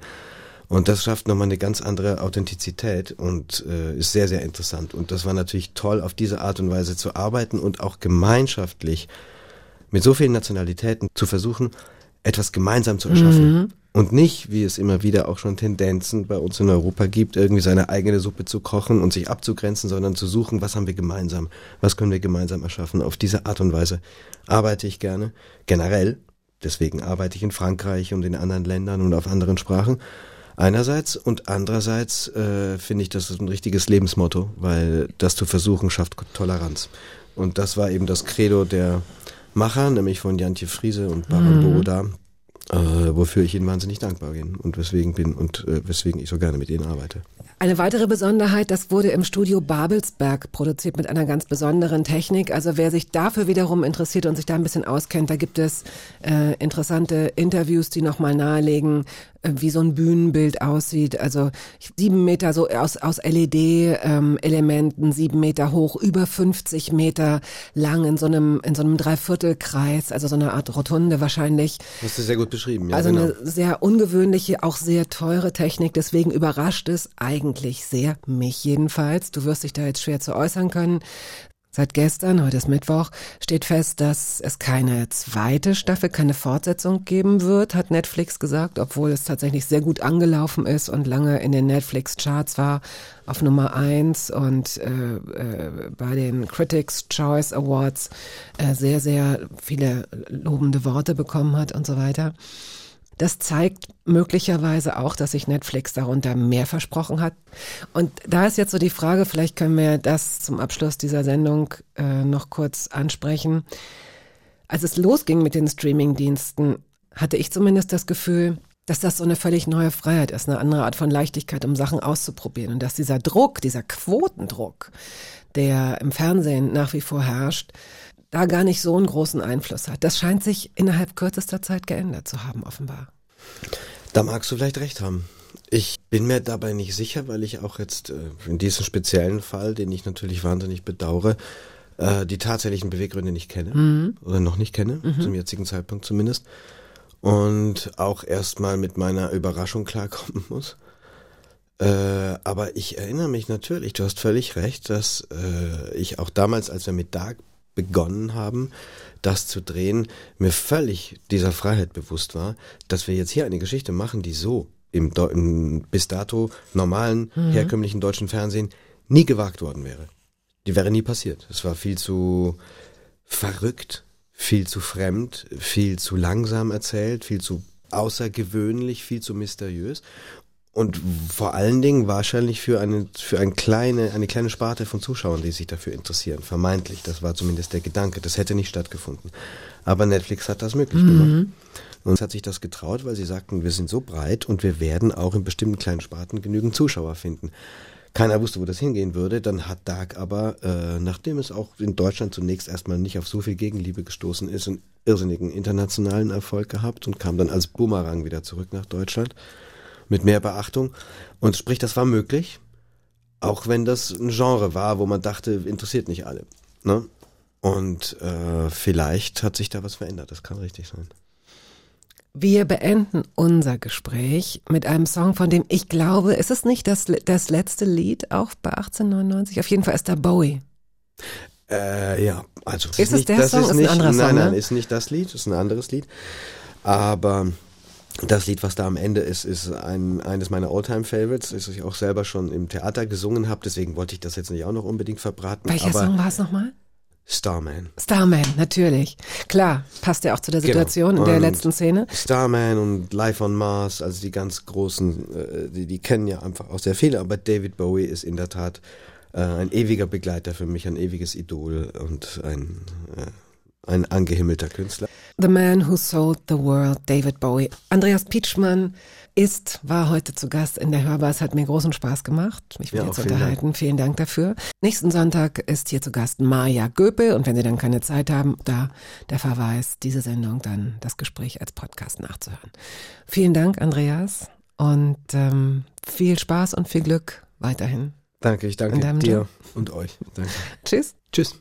S4: Und das schafft nochmal eine ganz andere Authentizität und äh, ist sehr, sehr interessant. Und das war natürlich toll, auf diese Art und Weise zu arbeiten und auch gemeinschaftlich mit so vielen Nationalitäten zu versuchen, etwas gemeinsam zu erschaffen. Und nicht, wie es immer wieder auch schon Tendenzen bei uns in Europa gibt, irgendwie seine eigene Suppe zu kochen und sich abzugrenzen, sondern zu suchen, was haben wir gemeinsam, was können wir gemeinsam erschaffen. Auf diese Art und Weise arbeite ich gerne, generell. Deswegen arbeite ich in Frankreich und in anderen Ländern und auf anderen Sprachen. Einerseits und andererseits äh, finde ich, das ist ein richtiges Lebensmotto, weil das zu versuchen schafft Toleranz. Und das war eben das Credo der Macher, nämlich von Jantje Friese und Baran Boroda, äh, wofür ich ihnen wahnsinnig dankbar bin und weswegen bin und äh, weswegen ich so gerne mit ihnen arbeite.
S2: Eine weitere Besonderheit, das wurde im Studio Babelsberg produziert mit einer ganz besonderen Technik. Also wer sich dafür wiederum interessiert und sich da ein bisschen auskennt, da gibt es äh, interessante Interviews, die nochmal nahelegen, wie so ein Bühnenbild aussieht. Also sieben Meter so aus, aus LED-Elementen, sieben Meter hoch, über 50 Meter lang in so einem, in so einem Dreiviertelkreis, also so eine Art Rotunde wahrscheinlich.
S4: Hast du sehr gut beschrieben, ja.
S2: Also
S4: genau.
S2: eine sehr ungewöhnliche, auch sehr teure Technik. Deswegen überrascht es eigentlich sehr, mich jedenfalls. Du wirst dich da jetzt schwer zu äußern können. Seit gestern, heute ist Mittwoch, steht fest, dass es keine zweite Staffel, keine Fortsetzung geben wird, hat Netflix gesagt, obwohl es tatsächlich sehr gut angelaufen ist und lange in den Netflix-Charts war, auf Nummer eins und äh, äh, bei den Critics' Choice Awards äh, sehr, sehr viele lobende Worte bekommen hat und so weiter. Das zeigt möglicherweise auch, dass sich Netflix darunter mehr versprochen hat. Und da ist jetzt so die Frage, vielleicht können wir das zum Abschluss dieser Sendung äh, noch kurz ansprechen. Als es losging mit den Streamingdiensten, hatte ich zumindest das Gefühl, dass das so eine völlig neue Freiheit ist, eine andere Art von Leichtigkeit, um Sachen auszuprobieren. Und dass dieser Druck, dieser Quotendruck, der im Fernsehen nach wie vor herrscht, da gar nicht so einen großen Einfluss hat. Das scheint sich innerhalb kürzester Zeit geändert zu haben, offenbar.
S4: Da magst du vielleicht recht haben. Ich bin mir dabei nicht sicher, weil ich auch jetzt äh, in diesem speziellen Fall, den ich natürlich wahnsinnig bedauere, äh, die tatsächlichen Beweggründe nicht kenne oder noch nicht kenne, zum jetzigen Zeitpunkt zumindest. Und auch erstmal mit meiner Überraschung klarkommen muss. Äh, aber ich erinnere mich natürlich, du hast völlig recht, dass äh, ich auch damals, als wir mit Dark begonnen haben, das zu drehen, mir völlig dieser Freiheit bewusst war, dass wir jetzt hier eine Geschichte machen, die so im, im bis dato normalen, herkömmlichen deutschen Fernsehen nie gewagt worden wäre. Die wäre nie passiert. Es war viel zu verrückt, viel zu fremd, viel zu langsam erzählt, viel zu außergewöhnlich, viel zu mysteriös. Und vor allen Dingen wahrscheinlich für eine, für eine kleine, eine kleine Sparte von Zuschauern, die sich dafür interessieren. Vermeintlich. Das war zumindest der Gedanke. Das hätte nicht stattgefunden. Aber Netflix hat das möglich gemacht. Und es hat sich das getraut, weil sie sagten, wir sind so breit und wir werden auch in bestimmten kleinen Sparten genügend Zuschauer finden. Keiner wusste, wo das hingehen würde. Dann hat Dark aber, äh, nachdem es auch in Deutschland zunächst erstmal nicht auf so viel Gegenliebe gestoßen ist, einen irrsinnigen internationalen Erfolg gehabt und kam dann als Boomerang wieder zurück nach Deutschland mit mehr Beachtung. Und sprich, das war möglich, auch wenn das ein Genre war, wo man dachte, interessiert nicht alle. Ne? Und äh, vielleicht hat sich da was verändert, das kann richtig sein.
S2: Wir beenden unser Gespräch mit einem Song, von dem ich glaube, ist es nicht das, das letzte Lied auch bei 1899? Auf jeden Fall ist da Bowie.
S4: Äh, ja, also
S2: Ist es der Song? Ist ein
S4: nicht,
S2: anderer
S4: nein,
S2: Song,
S4: nein,
S2: ne?
S4: ist nicht das Lied, ist ein anderes Lied. Aber das Lied, was da am Ende ist, ist ein, eines meiner Alltime-Favorites, das ich auch selber schon im Theater gesungen habe. Deswegen wollte ich das jetzt nicht auch noch unbedingt verbraten.
S2: Welcher
S4: aber
S2: Song war es nochmal?
S4: Starman.
S2: Starman, natürlich. Klar, passt ja auch zu der Situation in der
S4: Genau.
S2: Letzten Szene.
S4: Starman und Life on Mars, also die ganz großen, äh, die, die kennen ja einfach auch sehr viele, aber David Bowie ist in der Tat äh, ein ewiger Begleiter für mich, ein ewiges Idol und ein, äh, ein angehimmelter Künstler.
S2: The Man Who Sold the World, David Bowie. Andreas Pietschmann ist, war heute zu Gast in der Hörbar. Es hat mir großen Spaß gemacht, mich mit
S4: Ja,
S2: dir zu unterhalten. Vielen Dank dafür. Nächsten Sonntag ist hier zu Gast Maja Göpel und wenn Sie dann keine Zeit haben, da der Verweis, diese Sendung dann das Gespräch als Podcast nachzuhören. Vielen Dank, Andreas, und ähm, viel Spaß und viel Glück weiterhin.
S4: Danke, ich danke dir
S2: Job.
S4: und euch. Danke.
S2: Tschüss.
S4: Tschüss.